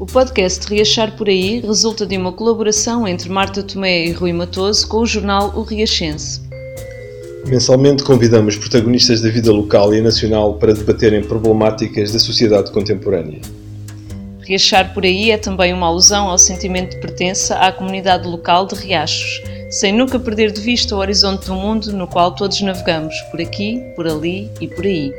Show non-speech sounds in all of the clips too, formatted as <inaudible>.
O podcast Riachar por Aí resulta de uma colaboração entre Marta Tomé e Rui Matoso com o jornal O Riachense. Mensalmente convidamos protagonistas da vida local e nacional para debaterem problemáticas da sociedade contemporânea. Riachar por Aí é também uma alusão ao sentimento de pertença à comunidade local de Riachos, sem nunca perder de vista o horizonte do mundo no qual todos navegamos, por aqui, por ali e por aí.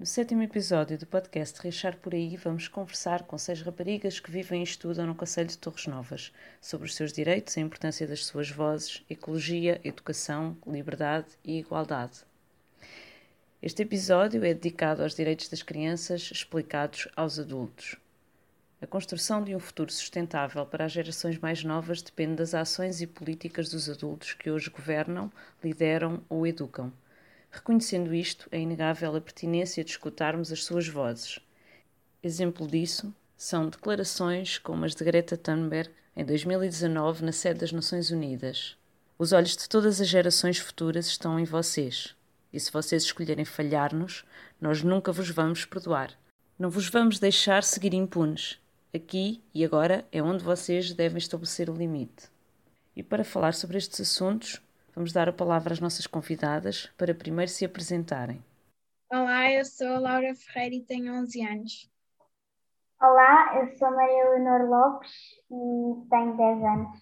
No sétimo episódio do podcast Reixar por Aí, vamos conversar com seis raparigas que vivem e estudam no Conselho de Torres Novas sobre os seus direitos, a importância das suas vozes, ecologia, educação, liberdade e igualdade. Este episódio é dedicado aos direitos das crianças explicados aos adultos. A construção de um futuro sustentável para as gerações mais novas depende das ações e políticas dos adultos que hoje governam, lideram ou educam. Reconhecendo isto, é inegável a pertinência de escutarmos as suas vozes. Exemplo disso são declarações como as de Greta Thunberg em 2019 na sede das Nações Unidas. Os olhos de todas as gerações futuras estão em vocês. E se vocês escolherem falhar-nos, nós nunca vos vamos perdoar. Não vos vamos deixar seguir impunes. Aqui e agora é onde vocês devem estabelecer o limite. E para falar sobre estes assuntos, Vamos dar a palavra às nossas convidadas para primeiro se apresentarem. Olá, eu sou a Laura Ferreira e tenho 11 anos. Olá, eu sou Maria Leonor Lopes e tenho 10 anos.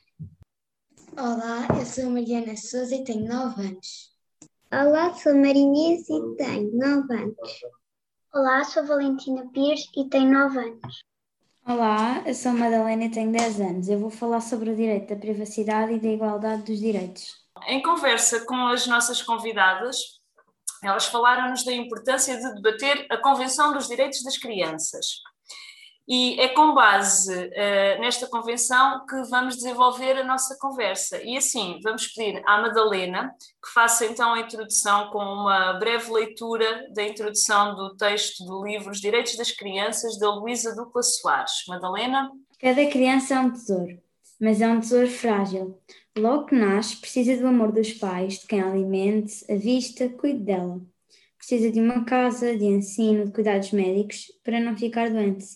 Olá, eu sou Mariana Souza e tenho 9 anos. Olá, sou Marinês e tenho 9 anos. Olá, sou Valentina Pires e tenho 9 anos. Olá, eu sou Madalena e tenho 10 anos. Eu vou falar sobre o direito da privacidade e da igualdade dos direitos. Em conversa com as nossas convidadas, elas falaram-nos da importância de debater a Convenção dos Direitos das Crianças. E é com base uh, nesta convenção que vamos desenvolver a nossa conversa. E assim, vamos pedir à Madalena que faça então a introdução com uma breve leitura da introdução do texto do livro Os Direitos das Crianças, da Luísa Dupla Soares. Madalena? Cada criança é um tesouro, mas é um tesouro frágil. Logo que nasce, precisa do amor dos pais, de quem a alimente, a vista, cuide dela. Precisa de uma casa, de ensino, de cuidados médicos, para não ficar doente.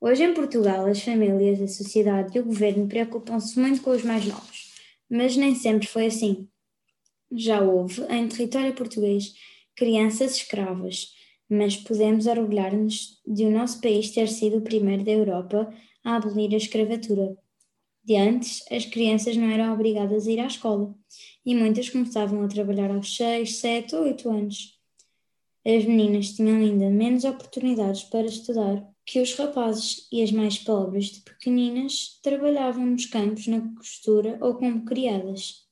Hoje em Portugal, as famílias, a sociedade e o governo preocupam-se muito com os mais novos, mas nem sempre foi assim. Já houve, em território português, crianças escravas, mas podemos orgulhar-nos de o nosso país ter sido o primeiro da Europa a abolir a escravatura. De antes, as crianças não eram obrigadas a ir à escola e muitas começavam a trabalhar aos 6, 7 ou 8 anos. As meninas tinham ainda menos oportunidades para estudar que os rapazes e as mais pobres de pequeninas trabalhavam nos campos na costura ou como criadas.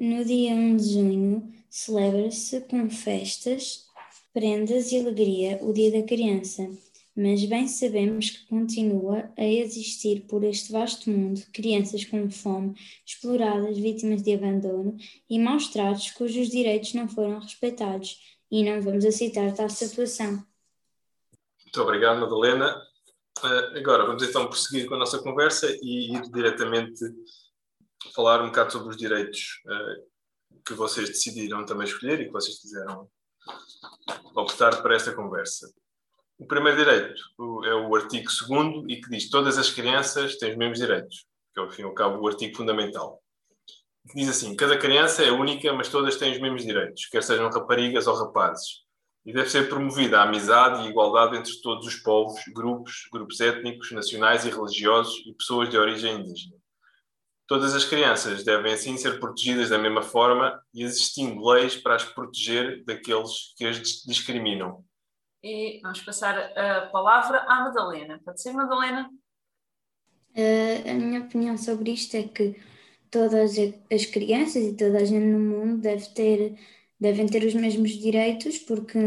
No dia 1 de junho celebra-se com festas, prendas e alegria o Dia da Criança mas bem sabemos que continua a existir por este vasto mundo crianças com fome, exploradas, vítimas de abandono e maus tratos cujos direitos não foram respeitados e não vamos aceitar tal situação. Muito obrigado, Madalena. Uh, agora vamos então prosseguir com a nossa conversa e ir diretamente falar um bocado sobre os direitos uh, que vocês decidiram também escolher e que vocês quiseram optar para esta conversa. O primeiro direito é o artigo 2 e que diz que todas as crianças têm os mesmos direitos, que é, ao fim e ao cabo, o artigo fundamental. Diz assim: cada criança é única, mas todas têm os mesmos direitos, quer sejam raparigas ou rapazes. E deve ser promovida a amizade e igualdade entre todos os povos, grupos, grupos étnicos, nacionais e religiosos e pessoas de origem indígena. Todas as crianças devem assim ser protegidas da mesma forma e existindo leis para as proteger daqueles que as discriminam e vamos passar a palavra à Madalena. Pode ser, Madalena? Uh, a minha opinião sobre isto é que todas as crianças e toda a gente no mundo deve ter, devem ter os mesmos direitos, porque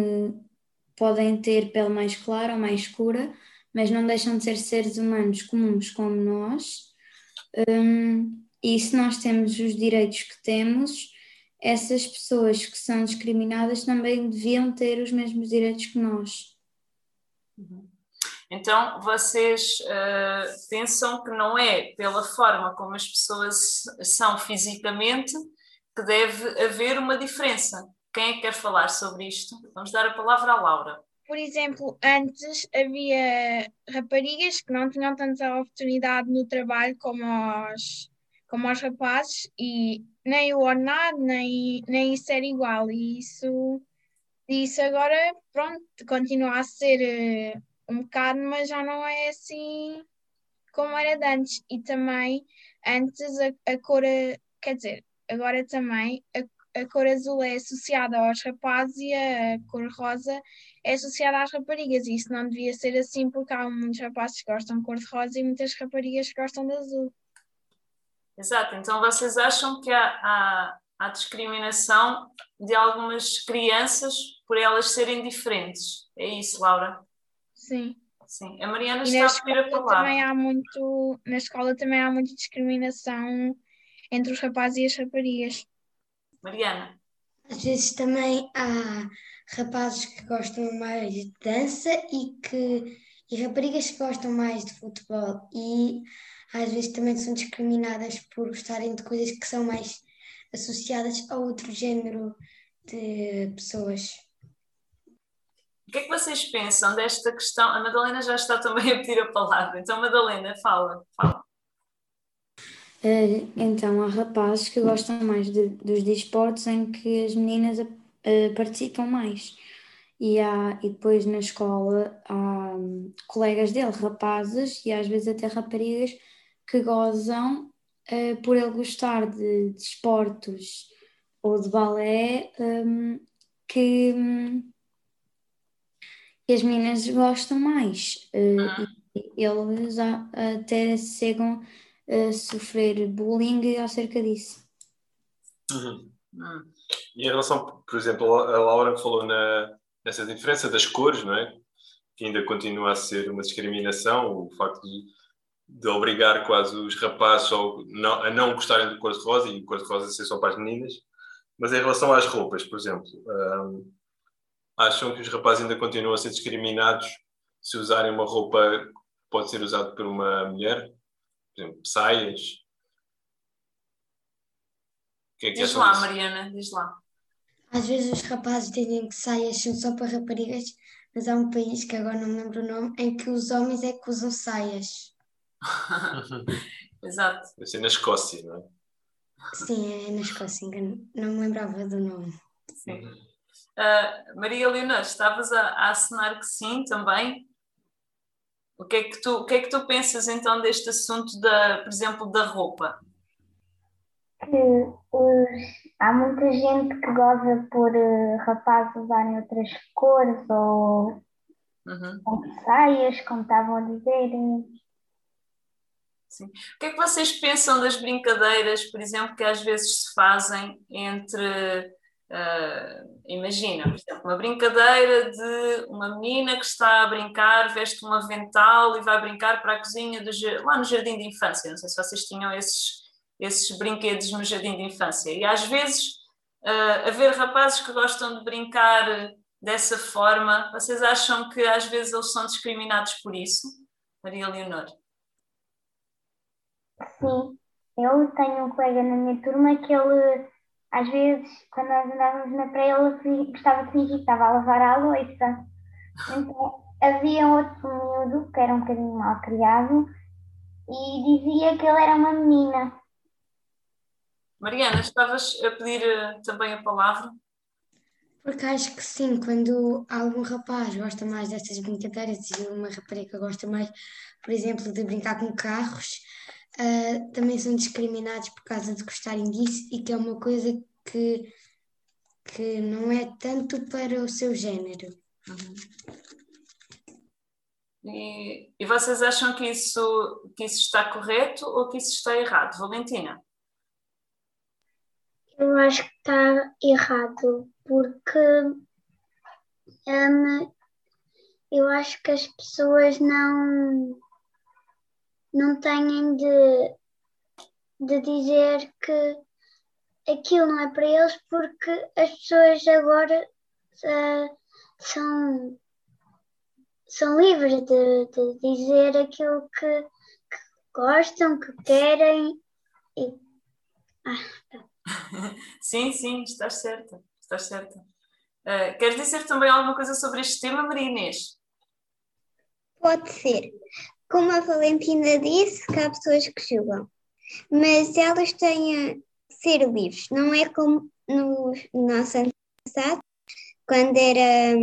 podem ter pele mais clara ou mais escura, mas não deixam de ser seres humanos comuns como nós. Um, e se nós temos os direitos que temos, essas pessoas que são discriminadas também deviam ter os mesmos direitos que nós. Uhum. Então, vocês uh, pensam que não é pela forma como as pessoas são fisicamente que deve haver uma diferença. Quem é que quer falar sobre isto? Vamos dar a palavra à Laura. Por exemplo, antes havia raparigas que não tinham tanta oportunidade no trabalho como os, como os rapazes e nem o ordenado, nem, nem era igual. E isso, isso agora, pronto, continua a ser uh, um bocado, mas já não é assim como era de antes. E também, antes a, a cor, quer dizer, agora também a, a cor azul é associada aos rapazes e a cor rosa é associada às raparigas. E isso não devia ser assim, porque há muitos rapazes que gostam de cor de rosa e muitas raparigas que gostam de azul. Exato, então vocês acham que há, há, há discriminação de algumas crianças por elas serem diferentes? É isso, Laura? Sim. Sim, a Mariana está a pedir a palavra. Também há muito, na escola também há muita discriminação entre os rapazes e as raparigas. Mariana. Às vezes também há rapazes que gostam mais de dança e que e raparigas que gostam mais de futebol e às vezes também são discriminadas por gostarem de coisas que são mais associadas a outro género de pessoas. O que é que vocês pensam desta questão? A Madalena já está também a pedir a palavra, então Madalena, fala, fala. Uh, então, há rapazes que gostam mais de, dos desportos em que as meninas uh, participam mais. E, há, e depois na escola há um, colegas dele, rapazes e às vezes até raparigas, que gozam uh, por ele gostar de, de esportes ou de balé um, que. Um, que as meninas gostam mais. Uh, eles até chegam a sofrer bullying acerca disso. Uhum. Uhum. E em relação, por exemplo, a Laura falou na, nessa diferença das cores, não é? Que ainda continua a ser uma discriminação, o facto de, de obrigar quase os rapazes não, a não gostarem de cor de rosa e cor de rosa ser só para as meninas. Mas em relação às roupas, por exemplo, um, acham que os rapazes ainda continuam a ser discriminados se usarem uma roupa que pode ser usada por uma mulher? Por exemplo, saias? Que é que diz lá, Mariana, diz lá. Às vezes os rapazes dizem que saias são só para raparigas, mas há um país que agora não me lembro o nome, em que os homens é que usam saias. <laughs> Exato. Deve ser na Escócia, não é? Sim, é na Escócia, não me lembrava do nome. Sim. Uh, Maria Leonor, estavas a, a assinar que sim também? O que, é que tu, o que é que tu pensas então deste assunto, da, por exemplo, da roupa? Que os, há muita gente que goza por uh, rapazes usarem outras cores ou uhum. saias, como estavam a dizer. Sim. O que é que vocês pensam das brincadeiras, por exemplo, que às vezes se fazem entre Uh, imagina, por exemplo, uma brincadeira de uma menina que está a brincar, veste um avental e vai brincar para a cozinha do, lá no jardim de infância. Não sei se vocês tinham esses, esses brinquedos no jardim de infância. E às vezes, uh, haver rapazes que gostam de brincar dessa forma, vocês acham que às vezes eles são discriminados por isso? Maria Leonor? Sim, eu tenho um colega na minha turma que ele às vezes, quando nós andávamos na praia, ele gostava de fingir que estava a lavar a louça. Então, havia outro miúdo que era um bocadinho mal criado e dizia que ele era uma menina. Mariana, estavas a pedir uh, também a palavra? Porque acho que sim, quando algum rapaz gosta mais dessas brincadeiras e uma rapariga gosta mais, por exemplo, de brincar com carros, uh, também são discriminados por causa de gostarem disso e que é uma coisa que, que não é tanto para o seu género. Uhum. E, e vocês acham que isso, que isso está correto ou que isso está errado? Valentina? Eu acho que está errado, porque um, eu acho que as pessoas não não têm de, de dizer que aquilo não é para eles porque as pessoas agora uh, são, são livres de, de dizer aquilo que, que, gostam, que querem. E... Ah, tá. <laughs> sim, sim, estás certa. estás certa. Uh, queres dizer também alguma coisa sobre este tema, Maria Inês? Pode ser. Como a Valentina disse, que há pessoas que julgam, mas elas têm a ser livres, não é como no nosso ano passado, quando era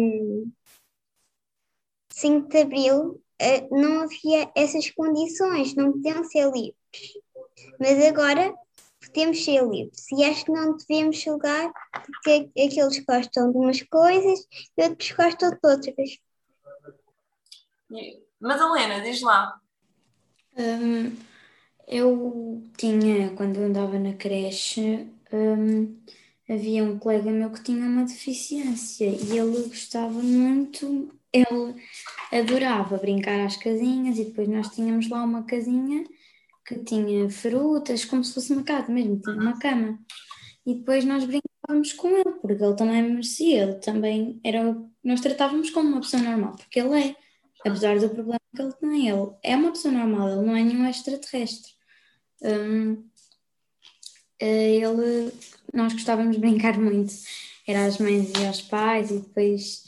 5 hum, de Abril, eh, não havia essas condições, não podiam ser livres. Mas agora podemos ser livres e acho que não devemos julgar porque aqueles gostam de umas coisas e outros gostam de outras. Madalena, diz lá. Um, eu tinha, quando andava na creche, um, havia um colega meu que tinha uma deficiência e ele gostava muito, ele adorava brincar às casinhas e depois nós tínhamos lá uma casinha que tinha frutas, como se fosse uma casa mesmo, tinha uma cama. E depois nós brincávamos com ele, porque ele também merecia, ele também era. Nós tratávamos como uma pessoa normal, porque ele é, apesar do problema que ele tem, ele é uma pessoa normal, ele não é nenhum extraterrestre. Um, eh, ele, nós gostávamos de brincar <laughs> muito, era às mães e aos pais, e depois,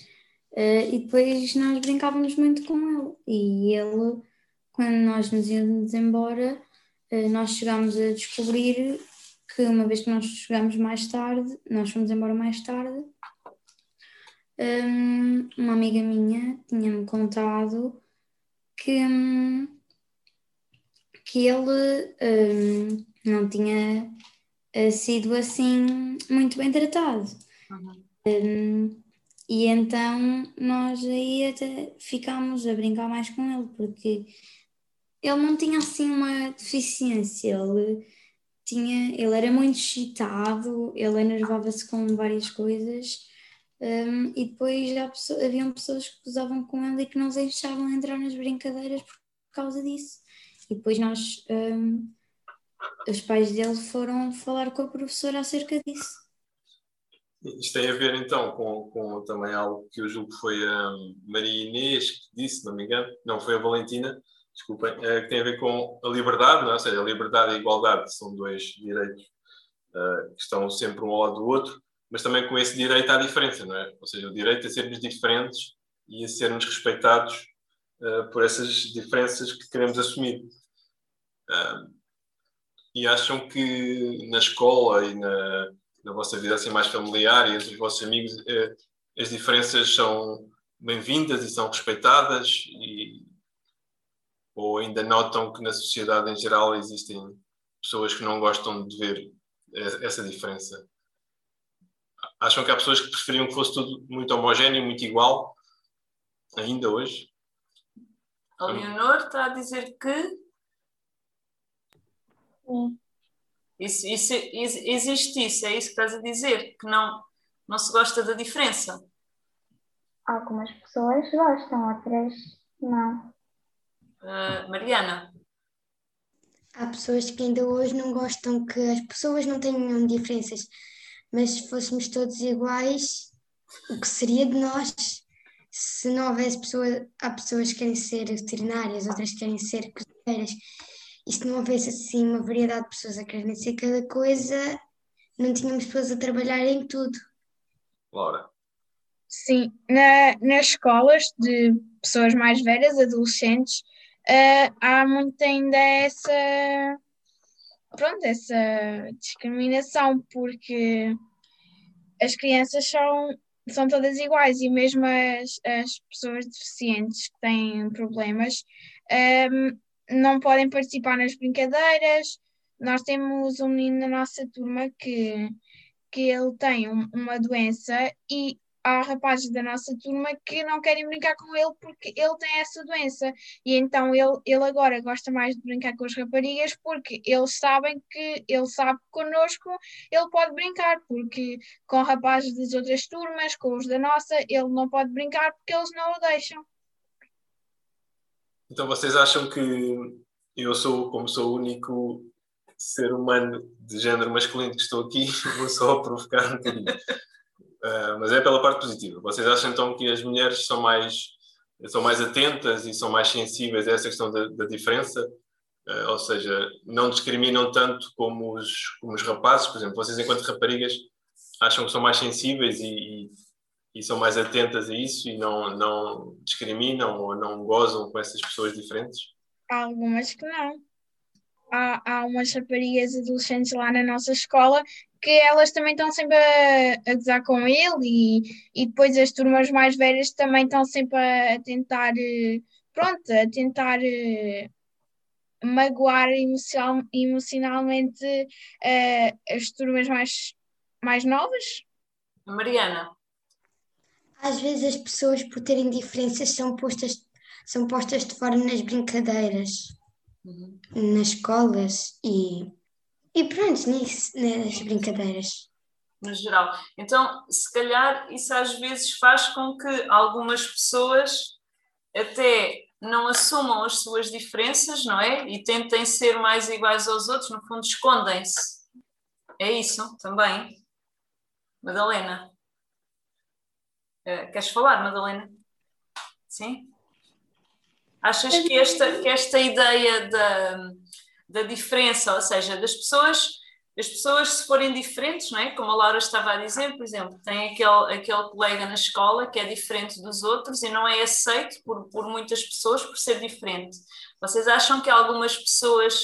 uh, e depois nós brincávamos muito com ele. E ele, quando nós nos íamos embora, uh, nós chegámos a descobrir que uma vez que nós chegámos mais tarde, nós fomos embora mais tarde, um, uma amiga minha tinha-me contado que, um, que ele um, não tinha uh, sido assim muito bem tratado. Uhum. Um, e então nós aí até ficámos a brincar mais com ele, porque ele não tinha assim uma deficiência, ele, tinha, ele era muito excitado, ele enervava-se com várias coisas. Um, e depois já pessoa, haviam pessoas que usavam com ele e que não deixavam entrar nas brincadeiras por causa disso. E depois nós um, os pais dele foram falar com a professora acerca disso. Isto tem a ver então com, com também algo que eu julgo que foi a Maria Inês que disse, não me engano, não foi a Valentina, desculpem, é, que tem a ver com a liberdade, não é? ou seja, a liberdade e a igualdade são dois direitos uh, que estão sempre um ao lado do outro, mas também com esse direito há diferença, não é? Ou seja, o direito a sermos diferentes e a sermos respeitados uh, por essas diferenças que queremos assumir. Uh, e acham que na escola e na, na vossa vida assim mais familiar e entre os vossos amigos eh, as diferenças são bem-vindas e são respeitadas e ou ainda notam que na sociedade em geral existem pessoas que não gostam de ver essa diferença? Acham que há pessoas que preferiam que fosse tudo muito homogéneo, muito igual, ainda hoje? A Leonor está a dizer que isso, isso, existe isso, é isso que estás a dizer, que não, não se gosta da diferença. Algumas pessoas gostam, outras não. Uh, Mariana? Há pessoas que ainda hoje não gostam que as pessoas não tenham diferenças, mas se fôssemos todos iguais, o que seria de nós? Se não houvesse pessoas, há pessoas que querem ser veterinárias, outras que querem ser cozinheiras, e se não houvesse assim uma variedade de pessoas a quererem ser cada coisa, não tínhamos pessoas a trabalhar em tudo. Laura. Sim, na, nas escolas de pessoas mais velhas, adolescentes, uh, há muito ainda essa, pronto, essa discriminação, porque as crianças são, são todas iguais e mesmo as, as pessoas deficientes que têm problemas um, ah, não podem participar nas brincadeiras. Nós temos um menino na nossa turma que, que ele tem um, uma doença e há rapazes da nossa turma que não querem brincar com ele porque ele tem essa doença. E então ele, ele agora gosta mais de brincar com as raparigas porque eles sabem que ele sabe que connosco ele pode brincar, porque com rapazes das outras turmas, com os da nossa, ele não pode brincar porque eles não o deixam. Então vocês acham que eu sou, como sou o único ser humano de género masculino que estou aqui, <laughs> vou só provocar um bocadinho. Uh, mas é pela parte positiva. Vocês acham então que as mulheres são mais, são mais atentas e são mais sensíveis a essa questão da, da diferença? Uh, ou seja, não discriminam tanto como os, como os rapazes, por exemplo, vocês enquanto raparigas acham que são mais sensíveis e, e, são mais atentas a isso e não, não discriminam ou não gozam com essas pessoas diferentes? Há algumas que não. Há, há umas raparigas adolescentes lá na nossa escola que elas também estão sempre a, a gozar com ele e, e depois as turmas mais velhas também estão sempre a, tentar, eh, pronto, a tentar eh, magoar emocional, emocionalmente uh, as turmas mais, mais novas? Mariana. Às vezes as pessoas, por terem diferenças, são postas, são postas de fora nas brincadeiras, nas escolas e, e pronto, nisso, nas brincadeiras. No geral. Então, se calhar, isso às vezes faz com que algumas pessoas até não assumam as suas diferenças, não é? E tentem ser mais iguais aos outros, no fundo, escondem-se. É isso também. Madalena. Uh, queres falar, Madalena? Sim? Achas que esta, que esta ideia da, da diferença, ou seja, das pessoas as pessoas se forem diferentes, não é? Como a Laura estava a dizer, por exemplo, tem aquele, aquele colega na escola que é diferente dos outros e não é aceito por, por muitas pessoas por ser diferente. Vocês acham que algumas pessoas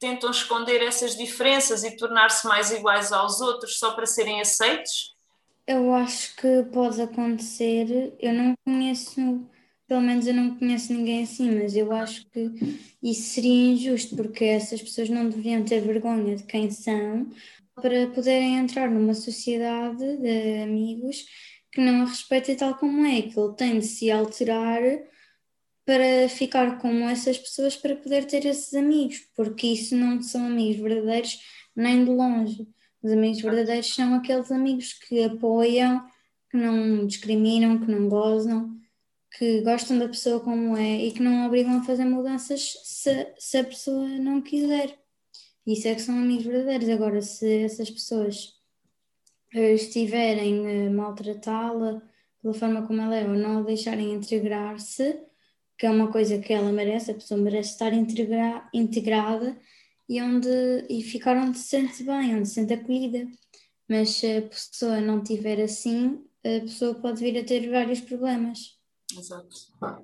tentam esconder essas diferenças e tornar-se mais iguais aos outros só para serem aceitos? Eu acho que pode acontecer. Eu não conheço pelo menos eu não conheço ninguém assim, mas eu acho que isso seria injusto, porque essas pessoas não deveriam ter vergonha de quem são para poderem entrar numa sociedade de amigos que não a respeita tal como é, que ele tem de se alterar para ficar como essas pessoas para poder ter esses amigos, porque isso não são amigos verdadeiros nem de longe. Os amigos verdadeiros são aqueles amigos que apoiam, que não discriminam, que não gozam que gostam da pessoa como é e que não obrigam a fazer mudanças se, se a pessoa não quiser. Isso é que são amigos verdadeiros. Agora, se essas pessoas eh, estiverem a maltratá-la pela forma como ela é ou não a deixarem integrar-se, que é uma coisa que ela merece, a pessoa merece estar integra integrada e, onde, e ficar onde se sente bem, onde se sente acolhida. Mas se a pessoa não estiver assim, a pessoa pode vir a ter vários problemas. Exato.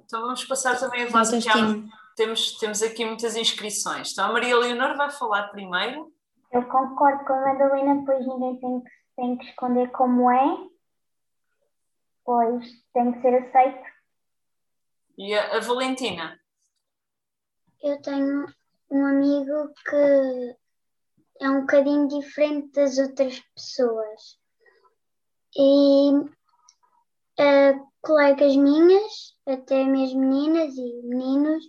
Então vamos passar também a voz aqui. Temos, temos aqui muitas inscrições. Então a Maria Leonor vai falar primeiro. Eu concordo com a Madalena, pois ninguém tem que, tem que esconder como é, pois tem que ser aceito. E a, a Valentina? Eu tenho um amigo que é um bocadinho diferente das outras pessoas. E uh, colegas minhas, até mesmo meninas e meninos,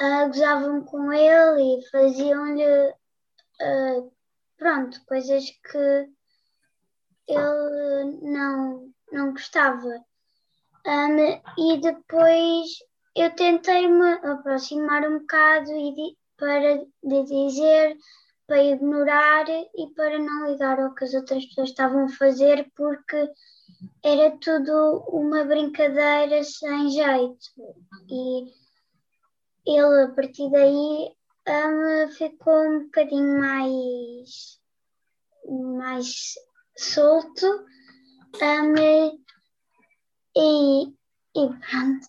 uh, gozavam com ele e faziam-lhe, uh, pronto, coisas que ele não, não gostava. Um, e depois eu tentei me aproximar um bocado e para de dizer para ignorar e para não ligar ao que as outras pessoas estavam a fazer, porque era tudo uma brincadeira sem jeito. E ele, a partir daí, um, ficou um bocadinho mais, mais solto. Um, e, e pronto.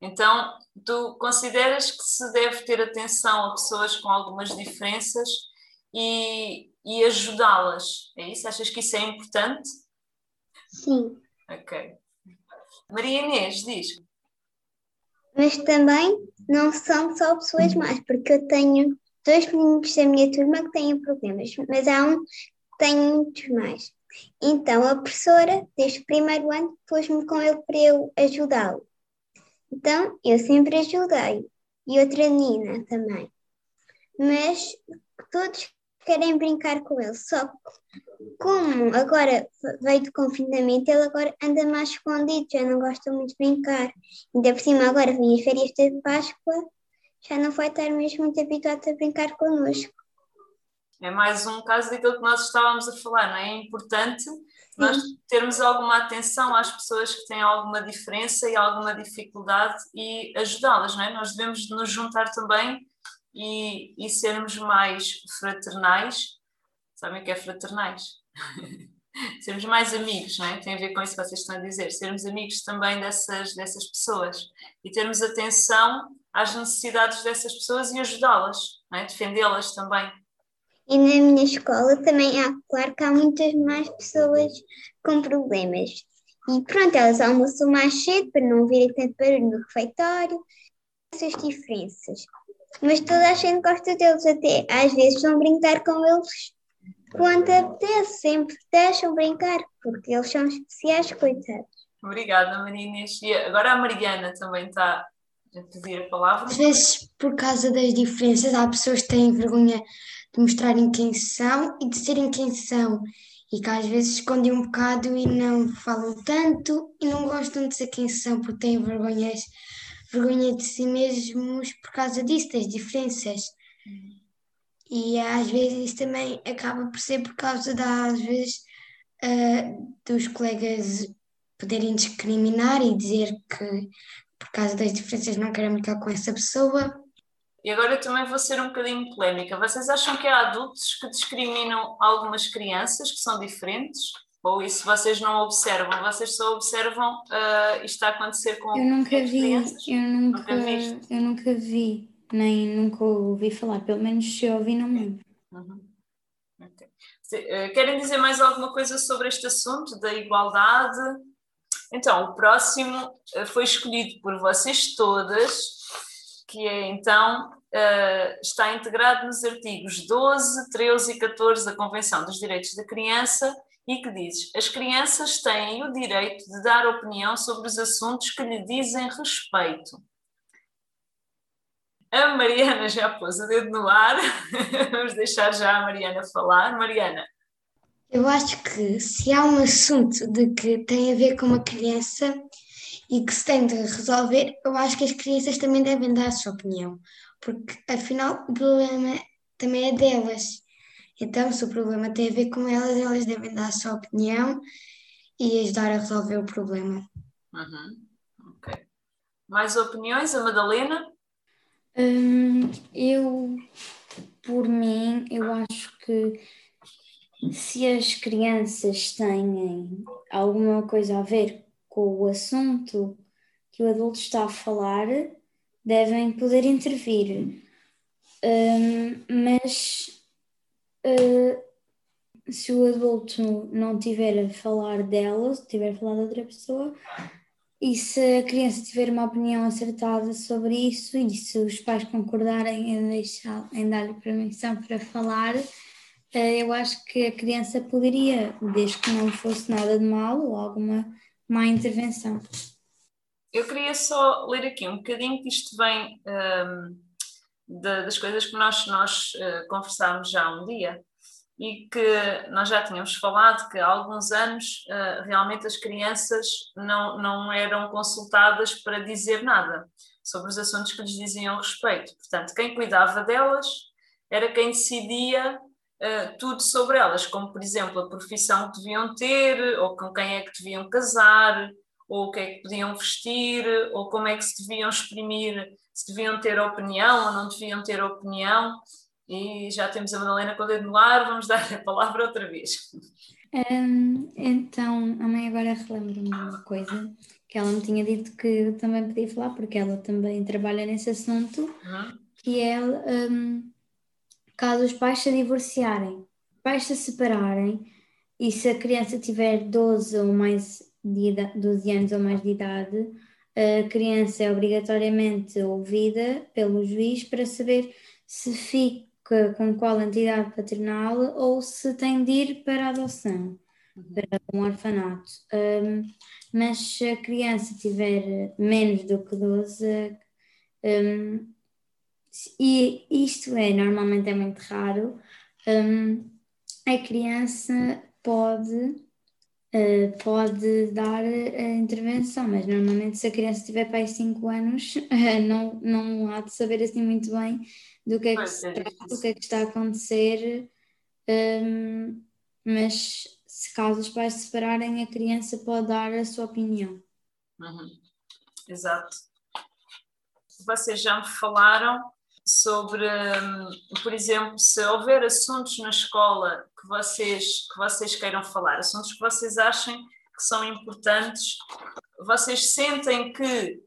Então, tu consideras que se deve ter atenção a pessoas com algumas diferenças e, e ajudá-las? É isso? Achas que isso é importante? Sim. Ok. Maria Inês, diz. Mas também não são só pessoas más, porque eu tenho dois meninos da minha turma que têm problemas, mas há um que tem muitos mais. Então a professora, desde o primeiro ano, pôs-me com ele para eu ajudá-lo. Então eu sempre ajudei, e outra menina também. Mas todos querem brincar com ele, só como agora veio de confinamento, ele agora anda mais escondido, já não gosta muito de brincar. Ainda por cima, agora vem as férias de Páscoa, já não vai estar mesmo muito habituado a brincar connosco. É mais um caso daquilo que nós estávamos a falar, não é? É importante nós termos alguma atenção às pessoas que têm alguma diferença e alguma dificuldade e ajudá-las, não é? Nós devemos nos juntar também e, e sermos mais fraternais Sabem o que é fraternais? <laughs> sermos mais amigos, não é? Tem a ver com isso que vocês estão a dizer, sermos amigos também dessas, dessas pessoas e termos atenção às necessidades dessas pessoas e ajudá-las, é? defendê-las também. E na minha escola também há, claro que há muitas mais pessoas com problemas. E pronto, elas almoçam mais cedo para não ouvirem tanto barulho no refeitório, essas diferenças. Mas toda a gente gosta deles, até às vezes vão brincar com eles quando apetece, sempre deixam brincar, porque eles são especiais, coitados. Obrigada, Maria Inês. E agora a Mariana também está a pedir a palavra. Às vezes, por causa das diferenças, há pessoas que têm vergonha de mostrarem quem são e de serem quem são. E que às vezes escondem um bocado e não falam tanto e não gostam de ser quem são porque têm vergonhas, vergonha de si mesmos por causa disso, das diferenças. E às vezes isso também acaba por ser por causa da, às vezes, uh, dos colegas poderem discriminar e dizer que por causa das diferenças não querem brincar com essa pessoa. E agora também vou ser um bocadinho polémica. Vocês acham que há adultos que discriminam algumas crianças que são diferentes? Ou isso vocês não observam? Vocês só observam uh, isto a acontecer com eu nunca vi? Eu nunca, nunca eu nunca vi nem nunca ouvi falar, pelo menos se ouvi, não me lembro. Uhum. Okay. Eh, querem dizer mais alguma coisa sobre este assunto da igualdade? Então, o próximo eh, foi escolhido por vocês todas, que é então está integrado nos artigos 12, 13 e 14 da Convenção dos Direitos da Criança e que diz: as crianças têm o direito de dar opinião sobre os assuntos que lhe dizem respeito a Mariana já pôs o dedo no ar. <laughs> Vamos deixar já a Mariana falar. Mariana. Eu acho que se há um assunto de que tem a ver com uma criança e que se tem de resolver, eu acho que as crianças também devem dar a sua opinião, porque afinal o problema também é delas. Então, se o problema tem a ver com elas, elas devem dar a sua opinião e ajudar a resolver o problema. Uhum. Ok. Mais opiniões, a Madalena? Hum, eu, por mim, eu acho que se as crianças têm alguma coisa a ver com o assunto que o adulto está a falar, devem poder intervir. Um, mas uh, se o adulto não tiver a falar dela, se tiver a falar de outra pessoa, e se a criança tiver uma opinião acertada sobre isso e se os pais concordarem em, deixar, em dar-lhe permissão para falar, eh, eu acho que a criança poderia, desde que não fosse nada de mal ou alguma má intervenção. Eu queria só ler aqui um bocadinho que isto vem um, ehm, das coisas que nós, nós uh, conversámos já um dia e que nós já tínhamos falado que há alguns anos uh, realmente as crianças não, não eram consultadas para dizer nada sobre os assuntos que lhes diziam respeito. Portanto, quem cuidava delas era quem decidia uh, tudo sobre elas, como por exemplo a profissão que deviam ter, ou com quem é que deviam casar, ou o que é que podiam vestir, ou como é que se deviam exprimir, se deviam ter opinião ou não deviam ter opinião. E já temos a Madalena com o dedo no ar, vamos dar a palavra outra vez. Um, então, a mãe agora relembra-me uma coisa que ela me tinha dito que eu também podia falar, porque ela também trabalha nesse assunto, uhum. que é um, caso os pais se divorciarem, pais se separarem, e se a criança tiver 12 ou mais de idade, 12 anos ou mais de idade, a criança é obrigatoriamente ouvida pelo juiz para saber se fica com qual entidade paternal ou se tem de ir para a adoção, uhum. para um orfanato. Um, mas se a criança tiver menos do que 12, um, e isto é normalmente é muito raro, um, a criança pode Uh, pode dar a intervenção, mas normalmente se a criança tiver para aí 5 anos, uh, <laughs> não, não há de saber assim muito bem do que é que, se do que, é que está a acontecer, um, mas se caso os pais se separarem, a criança pode dar a sua opinião. Uhum. Exato. Vocês já me falaram sobre, hum, por exemplo, se houver assuntos na escola que vocês, que vocês queiram falar, assuntos que vocês achem que são importantes, vocês sentem que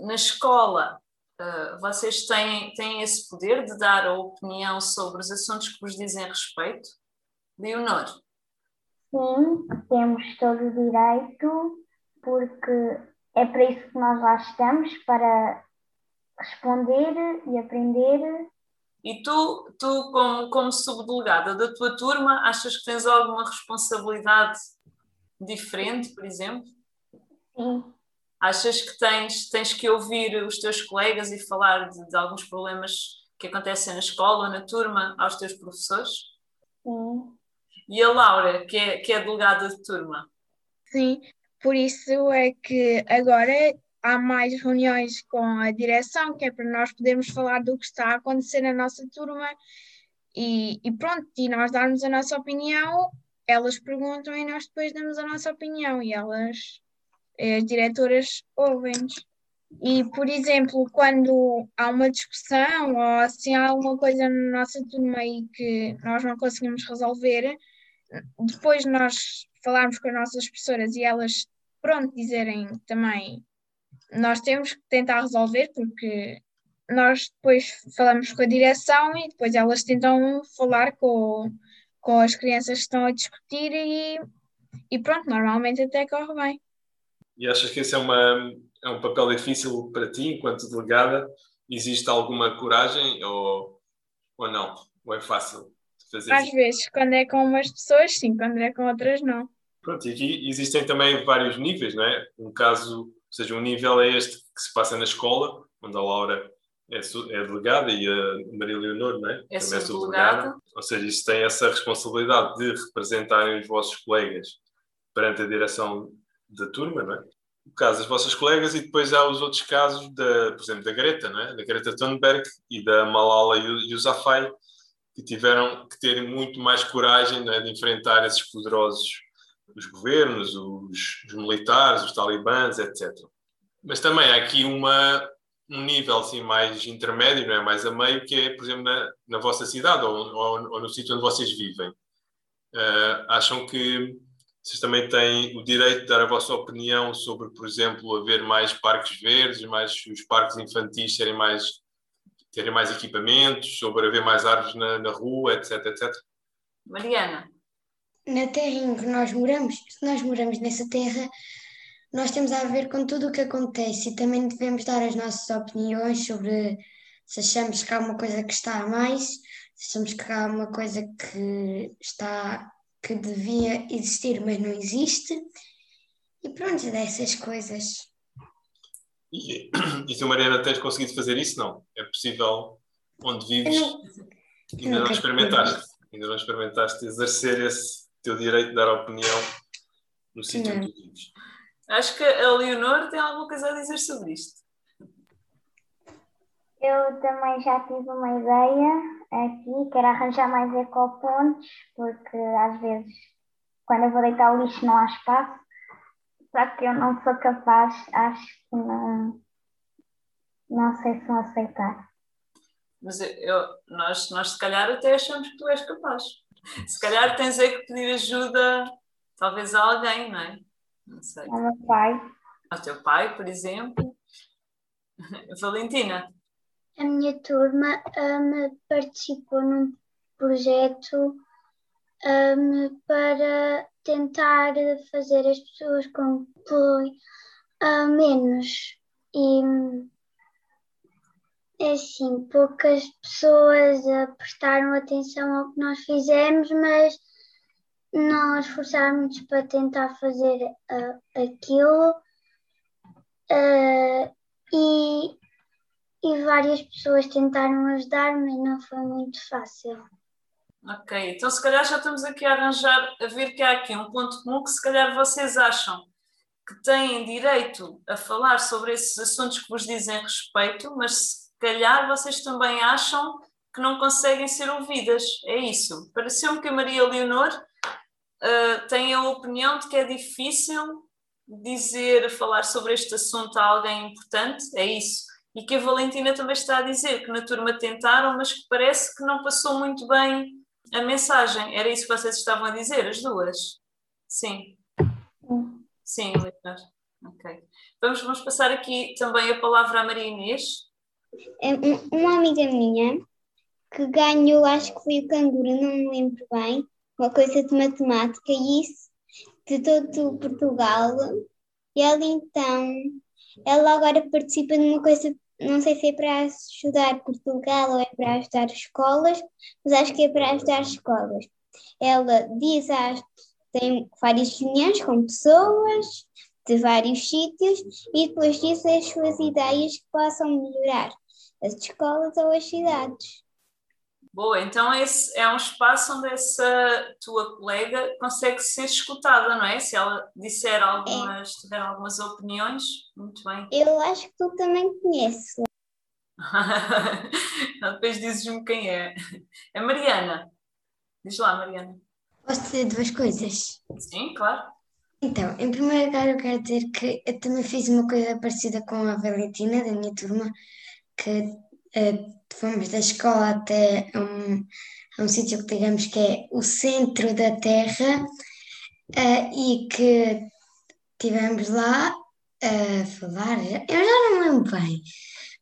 na escola uh, vocês têm, têm esse poder de dar a opinião sobre os assuntos que vos dizem respeito? Leonor? Sim, temos todo o direito, porque é para isso que nós lá estamos, para responder e aprender. E tu, tu como, como subdelegada da tua turma, achas que tens alguma responsabilidade diferente, por exemplo? Sim. Achas que tens, tens que ouvir os teus colegas e falar de, de alguns problemas que acontecem na escola, na turma, aos teus professores? Sim. E a Laura, que é, que é delegada de turma? Sim, por isso é que agora há mais reuniões com a direção, que é para nós podermos falar do que está a acontecer na nossa turma e, e pronto, e nós darmos a nossa opinião, elas perguntam e nós depois damos a nossa opinião e elas, as diretoras, ouvem-nos. E, por exemplo, quando há uma discussão ou se há alguma coisa na nossa turma e que nós não conseguimos resolver, depois nós falarmos com as nossas professoras e elas, pronto, dizerem também nós temos que tentar resolver porque nós depois falamos com a direção e depois elas tentam falar com, com as crianças que estão a discutir e, e pronto, normalmente até corre bem. E achas que esse é, uma, é um papel difícil para ti enquanto delegada? Existe alguma coragem ou, ou não? Ou é fácil fazer Às isso? vezes, quando é com umas pessoas, sim, quando é com outras, não. Pronto, e aqui existem também vários níveis, não é? Um caso seja, um nível é este que se passa na escola, onde a Laura é, é delegada e a Maria Leonor não é? é também é subdelegada. Ou seja, isso tem essa responsabilidade de representarem os vossos colegas perante a direção da turma, não é? O caso das vossas colegas e depois há os outros casos, da, por exemplo, da Greta, não é? da Greta Thunberg e da Malala Yousafzai, que tiveram que ter muito mais coragem é? de enfrentar esses poderosos os governos, os, os, militares, os talibãs, etc. Mas também há aqui uma, um nível assim, mais intermédio, não é? mais a meio, que é, por exemplo, na, na vossa cidade ou, ou, ou, no sítio onde vocês vivem. Uh, acham que vocês também têm o direito de dar a vossa opinião sobre, por exemplo, haver mais parques verdes, mais os parques infantis serem mais terem mais equipamentos, sobre haver mais árvores na, na rua, etc, etc? Mariana na terra em que nós moramos, se nós moramos nessa terra, nós temos a ver com tudo o que acontece e também devemos dar as nossas opiniões sobre se achamos que há uma coisa que está a mais, se achamos que há uma coisa que está que devia existir, mas não existe. E pronto, dessas coisas. E, e tu, Mariana, tens conseguido fazer isso? Não? É possível onde vives? Não, ainda não experimentaste? Ainda não experimentaste exercer esse, teu direito de dar opinião no sítio onde tu vives. Acho que a Leonor tem alguma coisa a dizer sobre isto. Eu também já tive uma ideia aqui, quero arranjar mais ecopontos, porque às vezes quando eu vou deitar o lixo não há espaço, só que eu não sou capaz, acho que não, não sei se vão aceitar. Mas eu, nós, nós se calhar até achamos que tu és capaz. <laughs> Se calhar tens é que pedir ajuda, talvez a alguém, não é? Não sei. Ao meu pai. Ao teu pai, por exemplo. <laughs> Valentina. A minha turma um, participou num projeto um, para tentar fazer as pessoas com uh, menos. E é assim, poucas pessoas prestaram atenção ao que nós fizemos, mas nós esforçámos para tentar fazer uh, aquilo uh, e, e várias pessoas tentaram ajudar, mas não foi muito fácil. Ok, então se calhar já estamos aqui a arranjar, a ver que há aqui um ponto comum que se calhar vocês acham que têm direito a falar sobre esses assuntos que vos dizem respeito, mas calhar vocês também acham que não conseguem ser ouvidas. É isso. Pareceu-me que a Maria Leonor uh, tem a opinião de que é difícil dizer, falar sobre este assunto a alguém importante. É isso. e que a Valentina também está a dizer que na turma tentaram, mas que parece que não passou muito bem a mensagem. Era isso que vocês estavam a dizer, as duas? Sim. Sim, Leonor. Ok. Vamos, vamos passar aqui também a palavra à Maria Inês. É uma amiga minha que ganhou, acho que foi o canguru, não me lembro bem, uma coisa de matemática e isso de todo Portugal. E ela então, ela agora participa de uma coisa, não sei se é para ajudar Portugal ou é para ajudar escolas, mas acho que é para ajudar escolas. Ela diz, tem várias reuniões com pessoas de vários sítios e depois diz as suas ideias que possam melhorar as escolas ou as cidades. Boa, então esse é um espaço onde essa tua colega consegue ser escutada, não é? Se ela disser algumas, é. tiver algumas opiniões, muito bem. Eu acho que tu também conheces. <laughs> Depois dizes-me quem é. É Mariana. Diz lá, Mariana. Posso dizer duas coisas? Sim, claro. Então, em primeiro lugar, eu quero dizer que eu também fiz uma coisa parecida com a Valentina, da minha turma, que uh, fomos da escola até um, a um sítio que digamos que é o centro da Terra uh, e que tivemos lá a falar, eu já não lembro bem,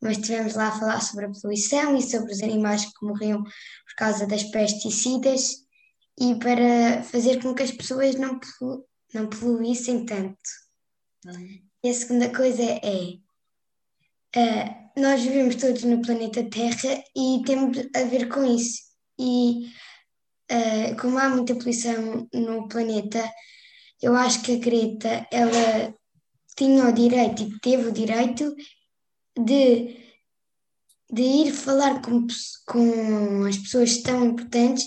mas tivemos lá a falar sobre a poluição e sobre os animais que morriam por causa das pesticidas e para fazer com que as pessoas não, polu não poluíssem tanto. E a segunda coisa é, uh, nós vivemos todos no planeta Terra e temos a ver com isso. E uh, como há muita poluição no planeta, eu acho que a Greta ela tinha o direito e teve o direito de, de ir falar com, com as pessoas tão importantes